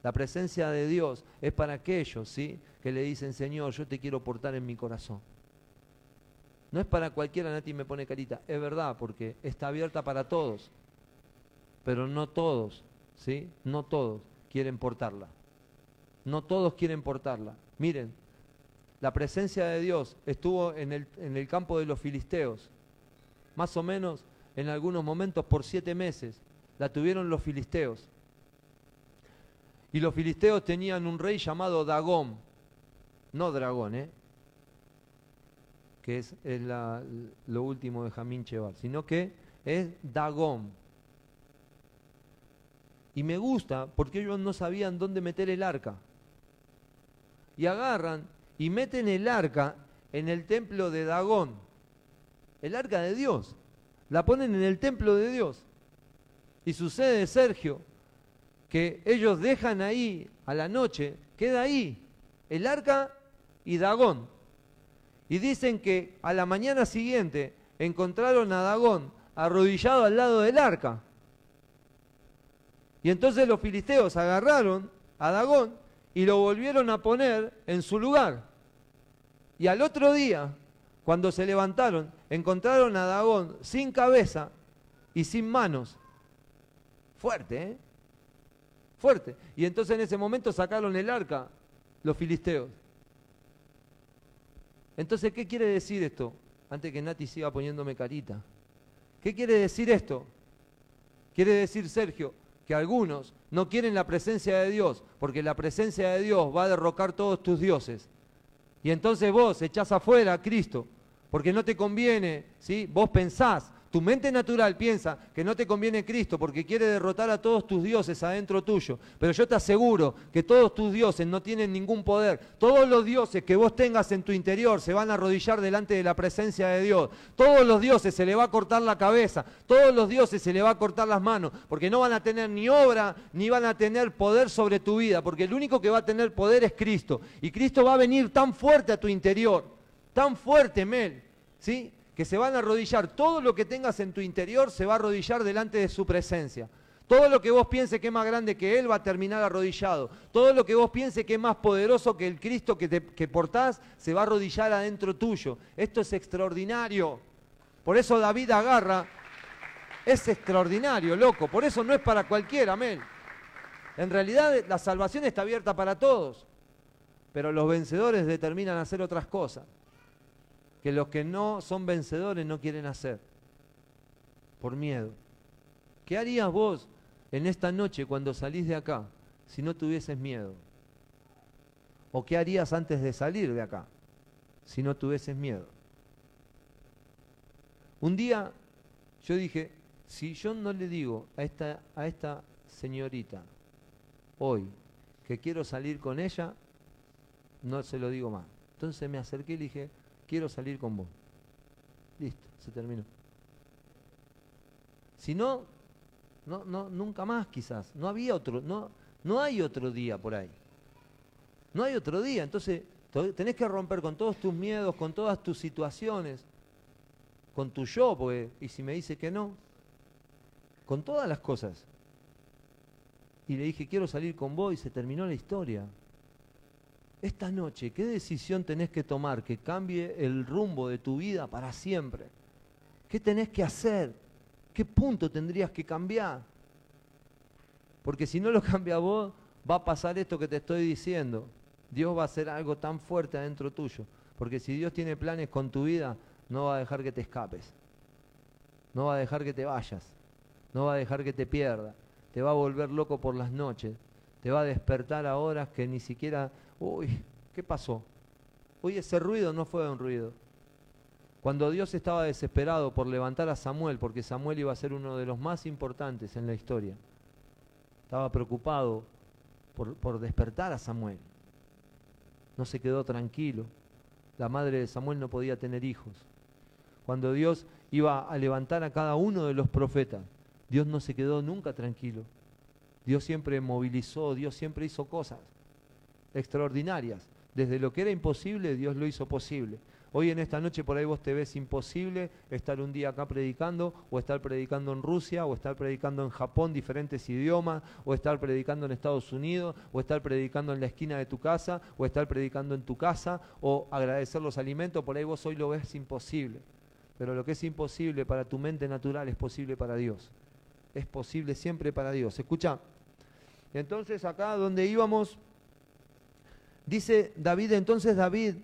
La presencia de Dios es para aquellos, ¿sí? Que le dicen, Señor, yo te quiero portar en mi corazón. No es para cualquiera, Nati me pone carita. Es verdad, porque está abierta para todos. Pero no todos, ¿sí? No todos quieren portarla. No todos quieren portarla. Miren, la presencia de Dios estuvo en el, en el campo de los filisteos. Más o menos en algunos momentos por siete meses. La tuvieron los filisteos. Y los filisteos tenían un rey llamado Dagón. No dragón, ¿eh? que es, lo último de Jamín Cheval, sino que es Dagón. Y me gusta porque ellos no sabían dónde meter el arca. Y agarran y meten el arca en el templo de Dagón, el arca de Dios. La ponen en el templo de Dios. Y sucede, Sergio, que ellos dejan ahí a la noche, queda ahí el arca y Dagón. Y dicen que a la mañana siguiente encontraron a Dagón arrodillado al lado del arca. Y entonces los filisteos agarraron a Dagón y lo volvieron a poner en su lugar. Y al otro día, cuando se levantaron, encontraron a Dagón sin cabeza y sin manos. Fuerte, ¿eh? Fuerte. Y entonces en ese momento sacaron el arca los filisteos. Entonces, ¿qué quiere decir esto? Antes que Nati siga poniéndome carita. ¿Qué quiere decir esto? Quiere decir, Sergio, que algunos no quieren la presencia de Dios, porque la presencia de Dios va a derrocar todos tus dioses. Y entonces vos echás afuera a Cristo, porque no te conviene, ¿sí? Vos pensás tu mente natural piensa que no te conviene Cristo porque quiere derrotar a todos tus dioses adentro tuyo. Pero yo te aseguro que todos tus dioses no tienen ningún poder. Todos los dioses que vos tengas en tu interior se van a arrodillar delante de la presencia de Dios. Todos los dioses se le va a cortar la cabeza. Todos los dioses se le va a cortar las manos. Porque no van a tener ni obra ni van a tener poder sobre tu vida. Porque el único que va a tener poder es Cristo. Y Cristo va a venir tan fuerte a tu interior. Tan fuerte, Mel. ¿Sí? Que se van a arrodillar, todo lo que tengas en tu interior se va a arrodillar delante de su presencia. Todo lo que vos pienses que es más grande que Él va a terminar arrodillado. Todo lo que vos pienses que es más poderoso que el Cristo que, que portás se va a arrodillar adentro tuyo. Esto es extraordinario. Por eso David agarra. Es extraordinario, loco. Por eso no es para cualquiera, amén. En realidad la salvación está abierta para todos. Pero los vencedores determinan hacer otras cosas que los que no son vencedores no quieren hacer, por miedo. ¿Qué harías vos en esta noche cuando salís de acá si no tuvieses miedo? ¿O qué harías antes de salir de acá si no tuvieses miedo? Un día yo dije, si yo no le digo a esta, a esta señorita hoy que quiero salir con ella, no se lo digo más. Entonces me acerqué y dije, quiero salir con vos. Listo, se terminó. Si no, no, no, nunca más quizás. No había otro, no, no hay otro día por ahí. No hay otro día. Entonces, tenés que romper con todos tus miedos, con todas tus situaciones, con tu yo, porque, y si me dice que no, con todas las cosas. Y le dije, quiero salir con vos y se terminó la historia. Esta noche, ¿qué decisión tenés que tomar que cambie el rumbo de tu vida para siempre? ¿Qué tenés que hacer? ¿Qué punto tendrías que cambiar? Porque si no lo cambia vos, va a pasar esto que te estoy diciendo. Dios va a hacer algo tan fuerte adentro tuyo. Porque si Dios tiene planes con tu vida, no va a dejar que te escapes. No va a dejar que te vayas. No va a dejar que te pierda. Te va a volver loco por las noches. Te va a despertar a horas que ni siquiera... Uy, ¿qué pasó? Uy, ese ruido no fue un ruido. Cuando Dios estaba desesperado por levantar a Samuel, porque Samuel iba a ser uno de los más importantes en la historia, estaba preocupado por, por despertar a Samuel. No se quedó tranquilo. La madre de Samuel no podía tener hijos. Cuando Dios iba a levantar a cada uno de los profetas, Dios no se quedó nunca tranquilo. Dios siempre movilizó, Dios siempre hizo cosas extraordinarias. Desde lo que era imposible, Dios lo hizo posible. Hoy en esta noche por ahí vos te ves imposible estar un día acá predicando, o estar predicando en Rusia, o estar predicando en Japón diferentes idiomas, o estar predicando en Estados Unidos, o estar predicando en la esquina de tu casa, o estar predicando en tu casa, o agradecer los alimentos, por ahí vos hoy lo ves imposible. Pero lo que es imposible para tu mente natural es posible para Dios. Es posible siempre para Dios. Escucha. Entonces acá donde íbamos, dice David, entonces David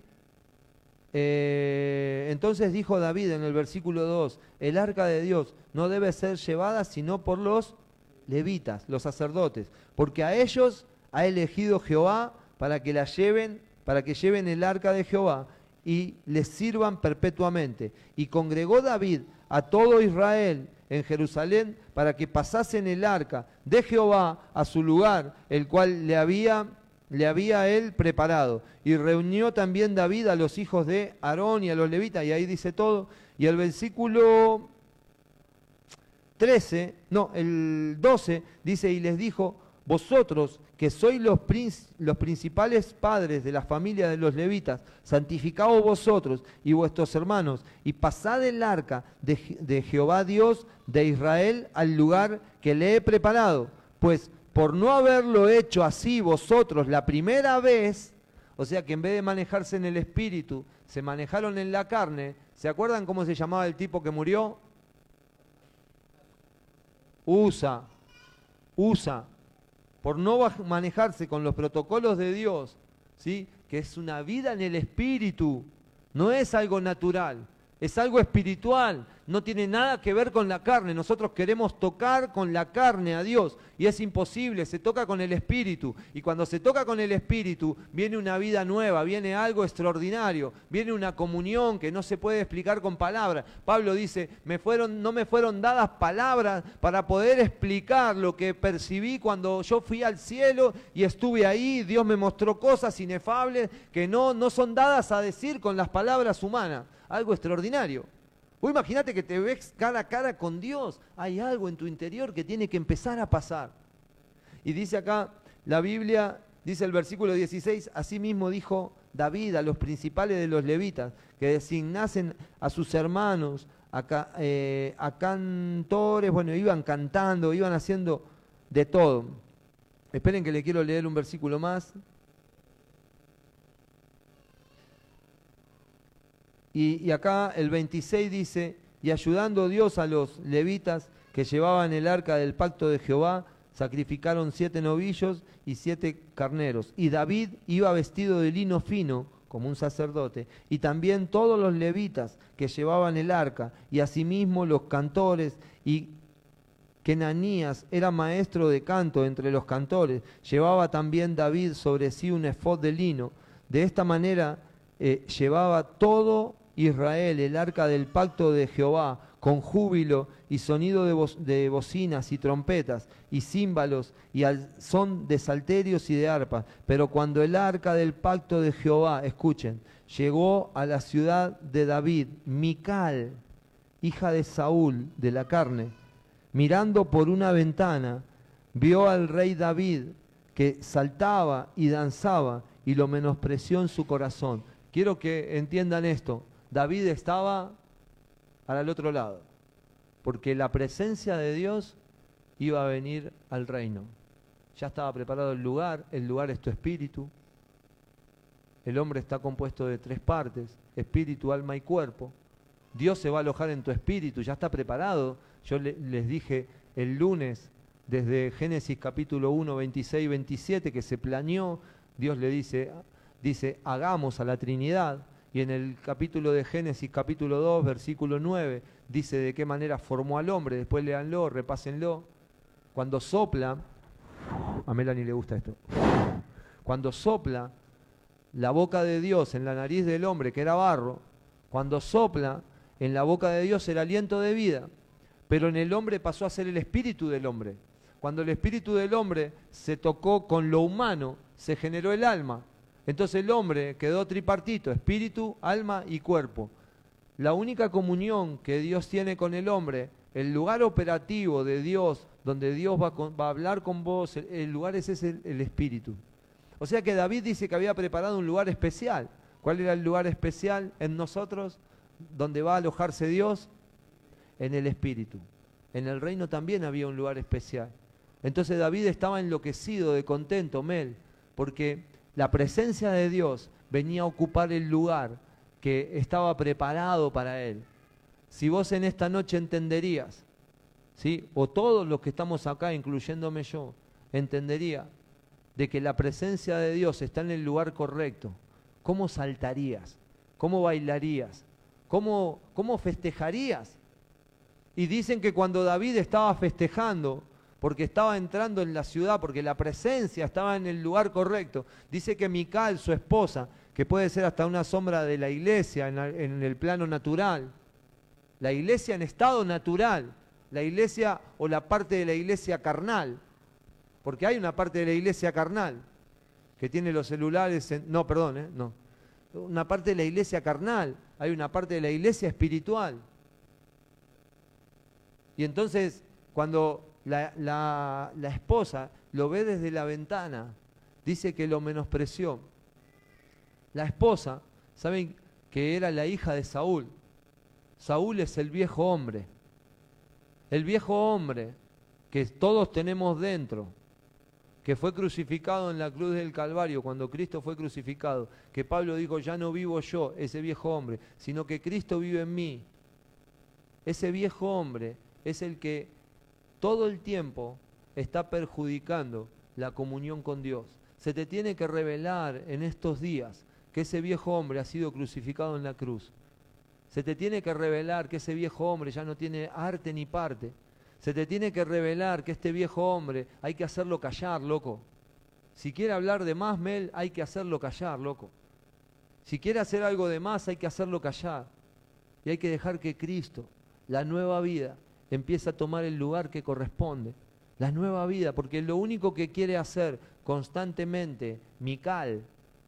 eh, entonces dijo David en el versículo 2, el arca de Dios no debe ser llevada sino por los levitas, los sacerdotes, porque a ellos ha elegido Jehová para que la lleven, para que lleven el arca de Jehová y les sirvan perpetuamente. Y congregó David a todo Israel en Jerusalén para que pasasen el arca de Jehová a su lugar, el cual le había le había él preparado. Y reunió también David a los hijos de Aarón y a los levitas, y ahí dice todo. Y el versículo 13, no, el 12 dice, y les dijo, vosotros que sois los, principales padres de la familia de los levitas, santificaos vosotros y vuestros hermanos, y pasad el arca de, de Jehová Dios de Israel al lugar que le he preparado, pues por no haberlo hecho así vosotros la primera vez, o sea que en vez de manejarse en el espíritu, se manejaron en la carne, ¿se acuerdan cómo se llamaba el tipo que murió? Usa, usa, por no manejarse con los protocolos de Dios, ¿sí? que es una vida en el espíritu, no es algo natural, es algo espiritual, no tiene nada que ver con la carne. Nosotros queremos tocar con la carne a Dios y es imposible, se toca con el espíritu. Y cuando se toca con el espíritu viene una vida nueva, viene algo extraordinario, viene una comunión que no se puede explicar con palabras. Pablo dice, me fueron, no me fueron dadas palabras para poder explicar lo que percibí cuando yo fui al cielo y estuve ahí. Dios me mostró cosas inefables que no, no son dadas a decir con las palabras humanas. Algo extraordinario. Vos imagínate que te ves cara a cara con Dios. Hay algo en tu interior que tiene que empezar a pasar. Y dice acá, la Biblia, dice el versículo 16, así mismo dijo David a los principales de los levitas, que designasen a sus hermanos, a, eh, a cantores, bueno, iban cantando, iban haciendo de todo. Esperen que le quiero leer un versículo más. Y, acá el 26 dice, y ayudando Dios a los levitas que llevaban el arca del pacto de Jehová, sacrificaron siete novillos y siete carneros. Y David iba vestido de lino fino, como un sacerdote, y también todos los levitas que llevaban el arca, y asimismo los cantores, y Kenanías era maestro de canto entre los cantores, llevaba también David sobre sí un efod de lino. De esta manera eh, llevaba todo Israel el arca del pacto de Jehová, con júbilo y sonido de, bocinas y trompetas y címbalos y al son de salterios y de arpas. Pero cuando el arca del pacto de Jehová, escuchen, llegó a la ciudad de David, Mical, hija de Saúl, de la carne, mirando por una ventana, vio al rey David que saltaba y danzaba y lo menospreció en su corazón. Quiero que entiendan esto. David estaba al otro lado, porque la presencia de Dios iba a venir al reino. Ya estaba preparado el lugar, el lugar es tu espíritu. El hombre está compuesto de tres partes, espíritu, alma y cuerpo. Dios se va a alojar en tu espíritu, ya está preparado. Yo les dije el lunes, desde Génesis capítulo 1, 26 y 27, que se planeó, Dios le dice, dice, hagamos a la Trinidad. Y en el capítulo de Génesis, capítulo 2, versículo 9, dice de qué manera formó al hombre. Después leanlo, repásenlo. Cuando sopla, a Melanie le gusta esto. Cuando sopla la boca de Dios en la nariz del hombre, que era barro, cuando sopla en la boca de Dios el aliento de vida, pero en el hombre pasó a ser el espíritu del hombre. Cuando el espíritu del hombre se tocó con lo humano, se generó el alma. Entonces el hombre quedó tripartito, espíritu, alma y cuerpo. La única comunión que Dios tiene con el hombre, el lugar operativo de Dios, donde Dios va, a hablar con vos, el, lugar ese es el espíritu. O sea que David dice que había preparado un lugar especial. ¿Cuál era el lugar especial en nosotros? donde va a alojarse Dios? En el Espíritu. En el reino también había un lugar especial. Entonces David estaba enloquecido de contento, Mel, porque la presencia de Dios venía a ocupar el lugar que estaba preparado para él. Si vos en esta noche entenderías, ¿sí? o todos los que estamos acá, incluyéndome yo, entendería de que la presencia de Dios está en el lugar correcto, ¿cómo saltarías? ¿Cómo bailarías? ¿Cómo, cómo festejarías? Y dicen que cuando David estaba festejando, porque estaba entrando en la ciudad, porque la presencia estaba en el lugar correcto, dice que Mical, su esposa, que puede ser hasta una sombra de la iglesia en, el plano natural, la iglesia en estado natural, la iglesia o la parte de la iglesia carnal, porque hay una parte de la iglesia carnal que tiene los celulares, no, perdón, ¿eh? no. Una parte de la iglesia carnal, hay una parte de la iglesia espiritual. Y entonces, cuando la, la esposa lo ve desde la ventana, dice que lo menospreció. La esposa, ¿saben que era la hija de Saúl? Saúl es el viejo hombre. El viejo hombre que todos tenemos dentro que fue crucificado en la cruz del Calvario, cuando Cristo fue crucificado, que Pablo dijo, ya no vivo yo, ese viejo hombre, sino que Cristo vive en mí. Ese viejo hombre es el que todo el tiempo está perjudicando la comunión con Dios. Se te tiene que revelar en estos días que ese viejo hombre ha sido crucificado en la cruz. Se te tiene que revelar que ese viejo hombre ya no tiene arte ni parte, se te tiene que revelar que este viejo hombre hay que hacerlo callar, loco. Si quiere hablar de más, Mel, hay que hacerlo callar, loco. Si quiere hacer algo de más, hay que hacerlo callar. Y hay que dejar que Cristo, la nueva vida, empiece a tomar el lugar que corresponde. La nueva vida, porque lo único que quiere hacer constantemente Mical,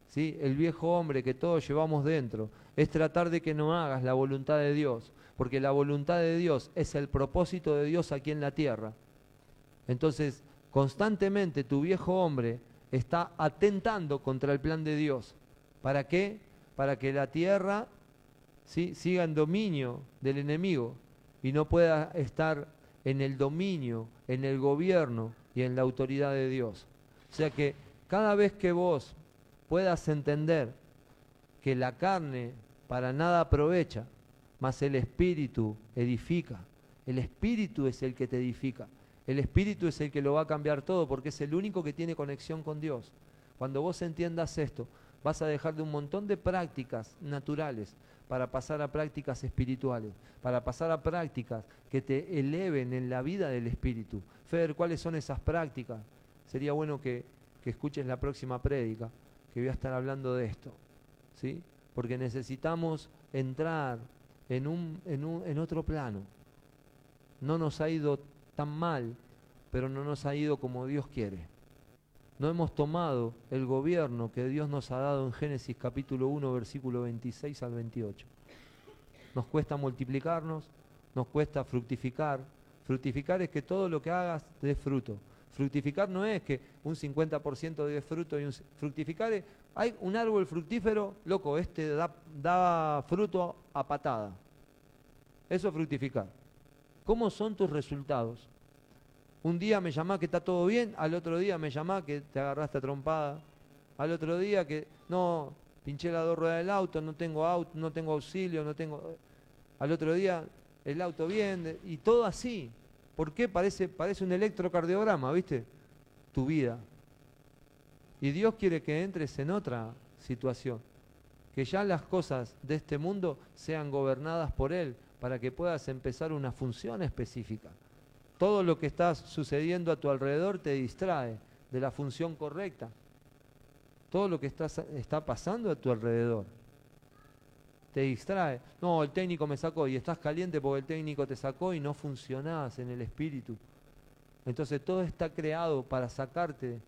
¿sí? el viejo hombre que todos llevamos dentro, es tratar de que no hagas la voluntad de Dios porque la voluntad de Dios es el propósito de Dios aquí en la tierra. Entonces, constantemente tu viejo hombre está atentando contra el plan de Dios. ¿Para qué? Para que la tierra ¿sí? siga en dominio del enemigo y no pueda estar en el dominio, en el gobierno y en la autoridad de Dios. O sea que cada vez que vos puedas entender que la carne para nada aprovecha, mas el Espíritu edifica. El Espíritu es el que te edifica. El Espíritu es el que lo va a cambiar todo porque es el único que tiene conexión con Dios. Cuando vos entiendas esto, vas a dejar de un montón de prácticas naturales para pasar a prácticas espirituales, para pasar a prácticas que te eleven en la vida del Espíritu. Fer, ¿cuáles son esas prácticas? Sería bueno que, que escuches la próxima prédica, que voy a estar hablando de esto. ¿sí? Porque necesitamos entrar en, un, en, un, en otro plano. No nos ha ido tan mal, pero no nos ha ido como Dios quiere. No hemos tomado el gobierno que Dios nos ha dado en Génesis capítulo 1, versículo 26 al 28. Nos cuesta multiplicarnos, nos cuesta fructificar. Fructificar es que todo lo que hagas dé fruto. Fructificar no es que un 50% dé fruto y un... Fructificar es, hay un árbol fructífero, loco, este da, fruto a patada. Eso es fructificar. ¿Cómo son tus resultados? Un día me llamás que está todo bien, al otro día me llamás que te agarraste trompada, al otro día que no, pinché la dos ruedas del auto, no tengo auto, no tengo auxilio, no tengo. Al otro día el auto bien, y todo así. ¿Por qué? Parece, parece un electrocardiograma, ¿viste? Tu vida. Y Dios quiere que entres en otra situación. Que ya las cosas de este mundo sean gobernadas por Él, para que puedas empezar una función específica. Todo lo que está sucediendo a tu alrededor te distrae de la función correcta. Todo lo que está, está pasando a tu alrededor te distrae. No, el técnico me sacó y estás caliente porque el técnico te sacó y no funcionás en el espíritu. Entonces todo está creado para sacarte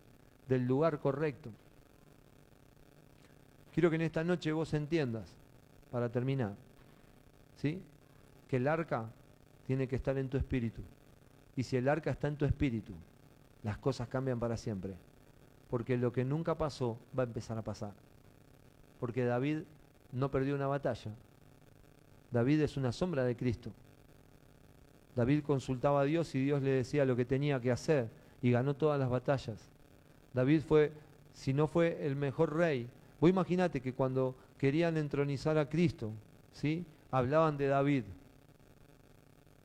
del lugar correcto. Quiero que en esta noche vos entiendas, para terminar, ¿sí? que el arca tiene que estar en tu espíritu. Y si el arca está en tu espíritu, las cosas cambian para siempre. Porque lo que nunca pasó va a empezar a pasar. Porque David no perdió una batalla. David es una sombra de Cristo. David consultaba a Dios y Dios le decía lo que tenía que hacer y ganó todas las batallas. David fue, si no fue el mejor rey, vos imaginate que cuando querían entronizar a Cristo, ¿sí? hablaban de David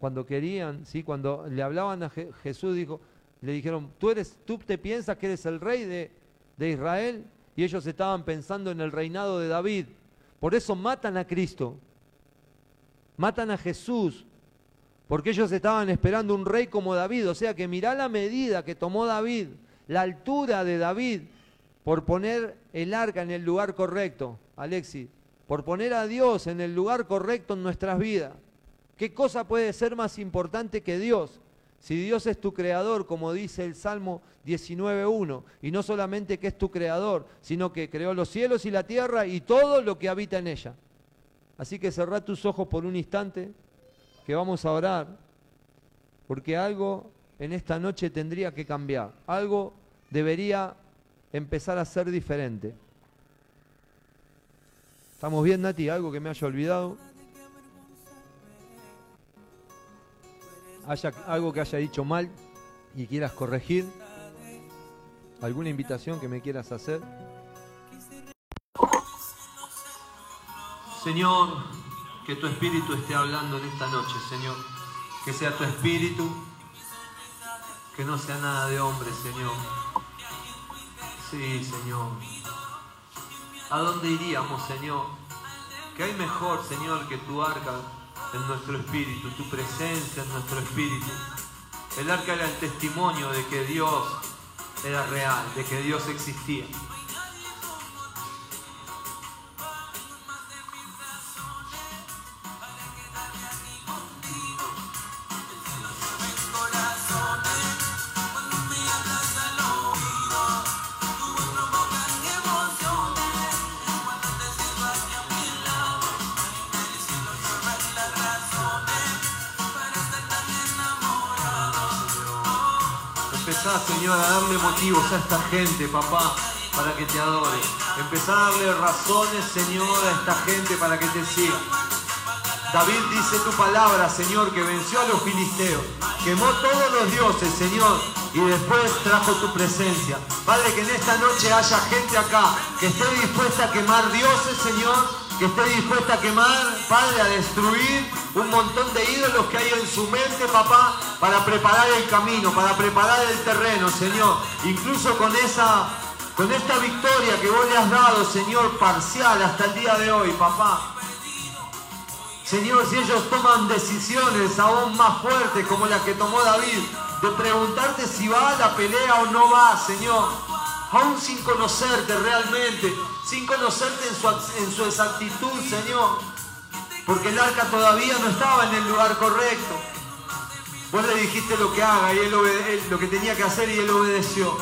cuando querían, ¿sí? cuando le hablaban a Jesús, dijo, le dijeron, ¿tú, eres, tú te piensas que eres el rey de, de Israel? Y ellos estaban pensando en el reinado de David. Por eso matan a Cristo, matan a Jesús, porque ellos estaban esperando un rey como David. O sea que mirá la medida que tomó David, la altura de David, por poner el arca en el lugar correcto, Alexi, por poner a Dios en el lugar correcto en nuestras vidas. ¿Qué cosa puede ser más importante que Dios? Si Dios es tu creador, como dice el Salmo 19.1, y no solamente que es tu creador, sino que creó los cielos y la tierra y todo lo que habita en ella. Así que cerrá tus ojos por un instante, que vamos a orar, porque algo en esta noche tendría que cambiar, algo debería empezar a ser diferente. ¿Estamos bien, Nati? ¿Algo que me haya olvidado? Haya algo que haya dicho mal y quieras corregir, alguna invitación que me quieras hacer. Señor, que tu espíritu esté hablando en esta noche, Señor. Que sea tu espíritu, que no sea nada de hombre, Señor. Sí, Señor. ¿A dónde iríamos, Señor? Que hay mejor, Señor, que tu arca en nuestro espíritu, tu presencia en nuestro espíritu. El arca era el testimonio de que Dios era real, de que Dios existía. A esta gente, papá, para que te adore. Empezar a darle razones, Señor, a esta gente para que te siga. David dice tu palabra, Señor, que venció a los filisteos, quemó todos los dioses, Señor, y después trajo tu presencia. Padre, que en esta noche haya gente acá que esté dispuesta a quemar dioses, Señor, que esté dispuesta a quemar, Padre, a destruir un montón de ídolos que hay en su mente, papá, para preparar el camino, para preparar el terreno, Señor. Incluso con esa, con esta victoria que vos le has dado, Señor, parcial hasta el día de hoy, papá. Señor, si ellos toman decisiones aún más fuertes como las que tomó David, de preguntarte si va a la pelea o no va, Señor, aún sin conocerte realmente, sin conocerte en su, en exactitud, Señor. Porque el arca todavía no estaba en el lugar correcto. Vos le dijiste lo que haga y él, lo que tenía que hacer y él obedeció.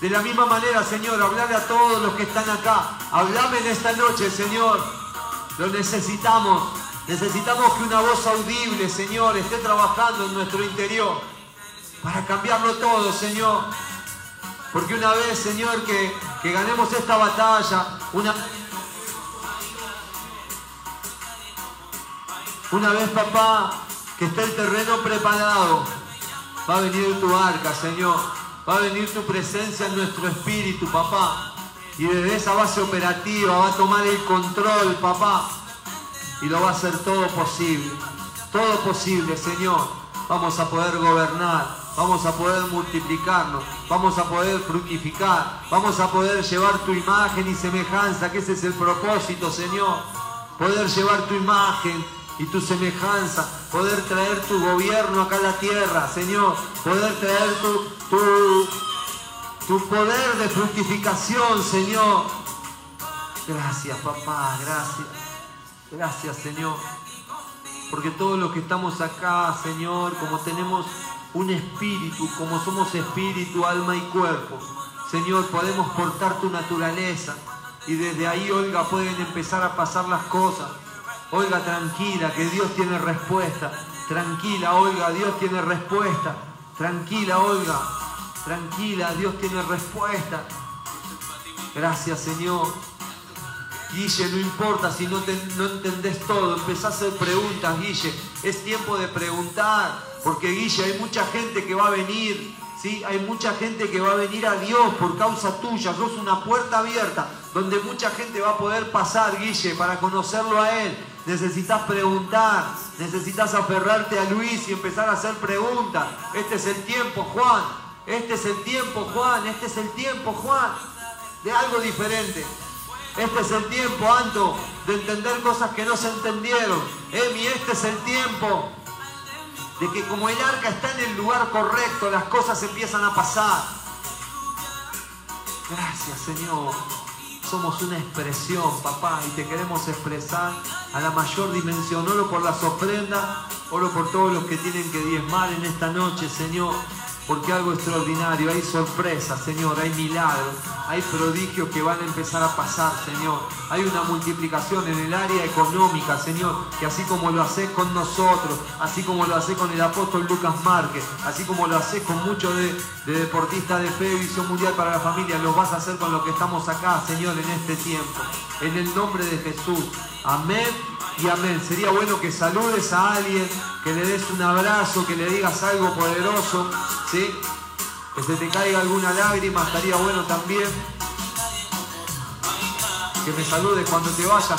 De la misma manera, Señor, hablarle a todos los que están acá. Hablame en esta noche, Señor. Lo necesitamos. Necesitamos que una voz audible, Señor, esté trabajando en nuestro interior para cambiarlo todo, Señor. Porque una vez, Señor, que, que ganemos esta batalla, una, una vez, papá, que esté el terreno preparado, va a venir tu arca, Señor. Va a venir tu presencia en nuestro espíritu, papá. Y desde esa base operativa va a tomar el control, papá. Y lo va a hacer todo posible. Todo posible, Señor. Vamos a poder gobernar vamos a poder multiplicarnos, vamos a poder fructificar, vamos a poder llevar tu imagen y semejanza, que ese es el propósito, Señor. Poder llevar tu imagen y tu semejanza, poder traer tu gobierno acá a la tierra, Señor, poder traer tu, tu, tu poder de fructificación, Señor. Gracias, papá, gracias. Gracias, Señor. Porque todos los que estamos acá, Señor, como tenemos un espíritu, como somos espíritu, alma y cuerpo. Señor, podemos portar tu naturaleza y desde ahí, oiga, pueden empezar a pasar las cosas. Oiga, tranquila, que Dios tiene respuesta. Tranquila, oiga, Dios tiene respuesta. Tranquila, oiga. Tranquila, Dios tiene respuesta. Gracias, Señor. Guille, no importa si no, no entendés todo, empezás a hacer preguntas, Guille. Es tiempo de preguntar. Porque Guille, hay mucha gente que va a venir, ¿sí? Hay mucha gente que va a venir a Dios por causa tuya. Sos una puerta abierta donde mucha gente va a poder pasar, Guille, para conocerlo a Él. Necesitas preguntar, necesitas aferrarte a Luis y empezar a hacer preguntas. Este es el tiempo, Juan. Este es el tiempo, Juan. Este es el tiempo, Juan. De algo diferente. Este es el tiempo, Anto, de entender cosas que no se entendieron. Emi, este es el tiempo de que como el arca está en el lugar correcto, las cosas empiezan a pasar. Gracias, Señor. Somos una expresión, papá, y te queremos expresar a la mayor dimensión, oro por las ofrendas, oro por todos los que tienen que diezmar en esta noche, Señor porque algo extraordinario, hay sorpresas, Señor, hay milagros, hay prodigios que van a empezar a pasar, Señor. Hay una multiplicación en el área económica, Señor, que así como lo haces con nosotros, así como lo haces con el apóstol Lucas Márquez, así como lo haces con muchos de, deportistas de fe, visión mundial para la familia, lo vas a hacer con lo que estamos acá, Señor, en este tiempo. En el nombre de Jesús. Amén y amén. Sería bueno que saludes a alguien, que le des un abrazo, que le digas algo poderoso, ¿sí? Que se te caiga alguna lágrima, estaría bueno también. Que me saludes cuando te vayas.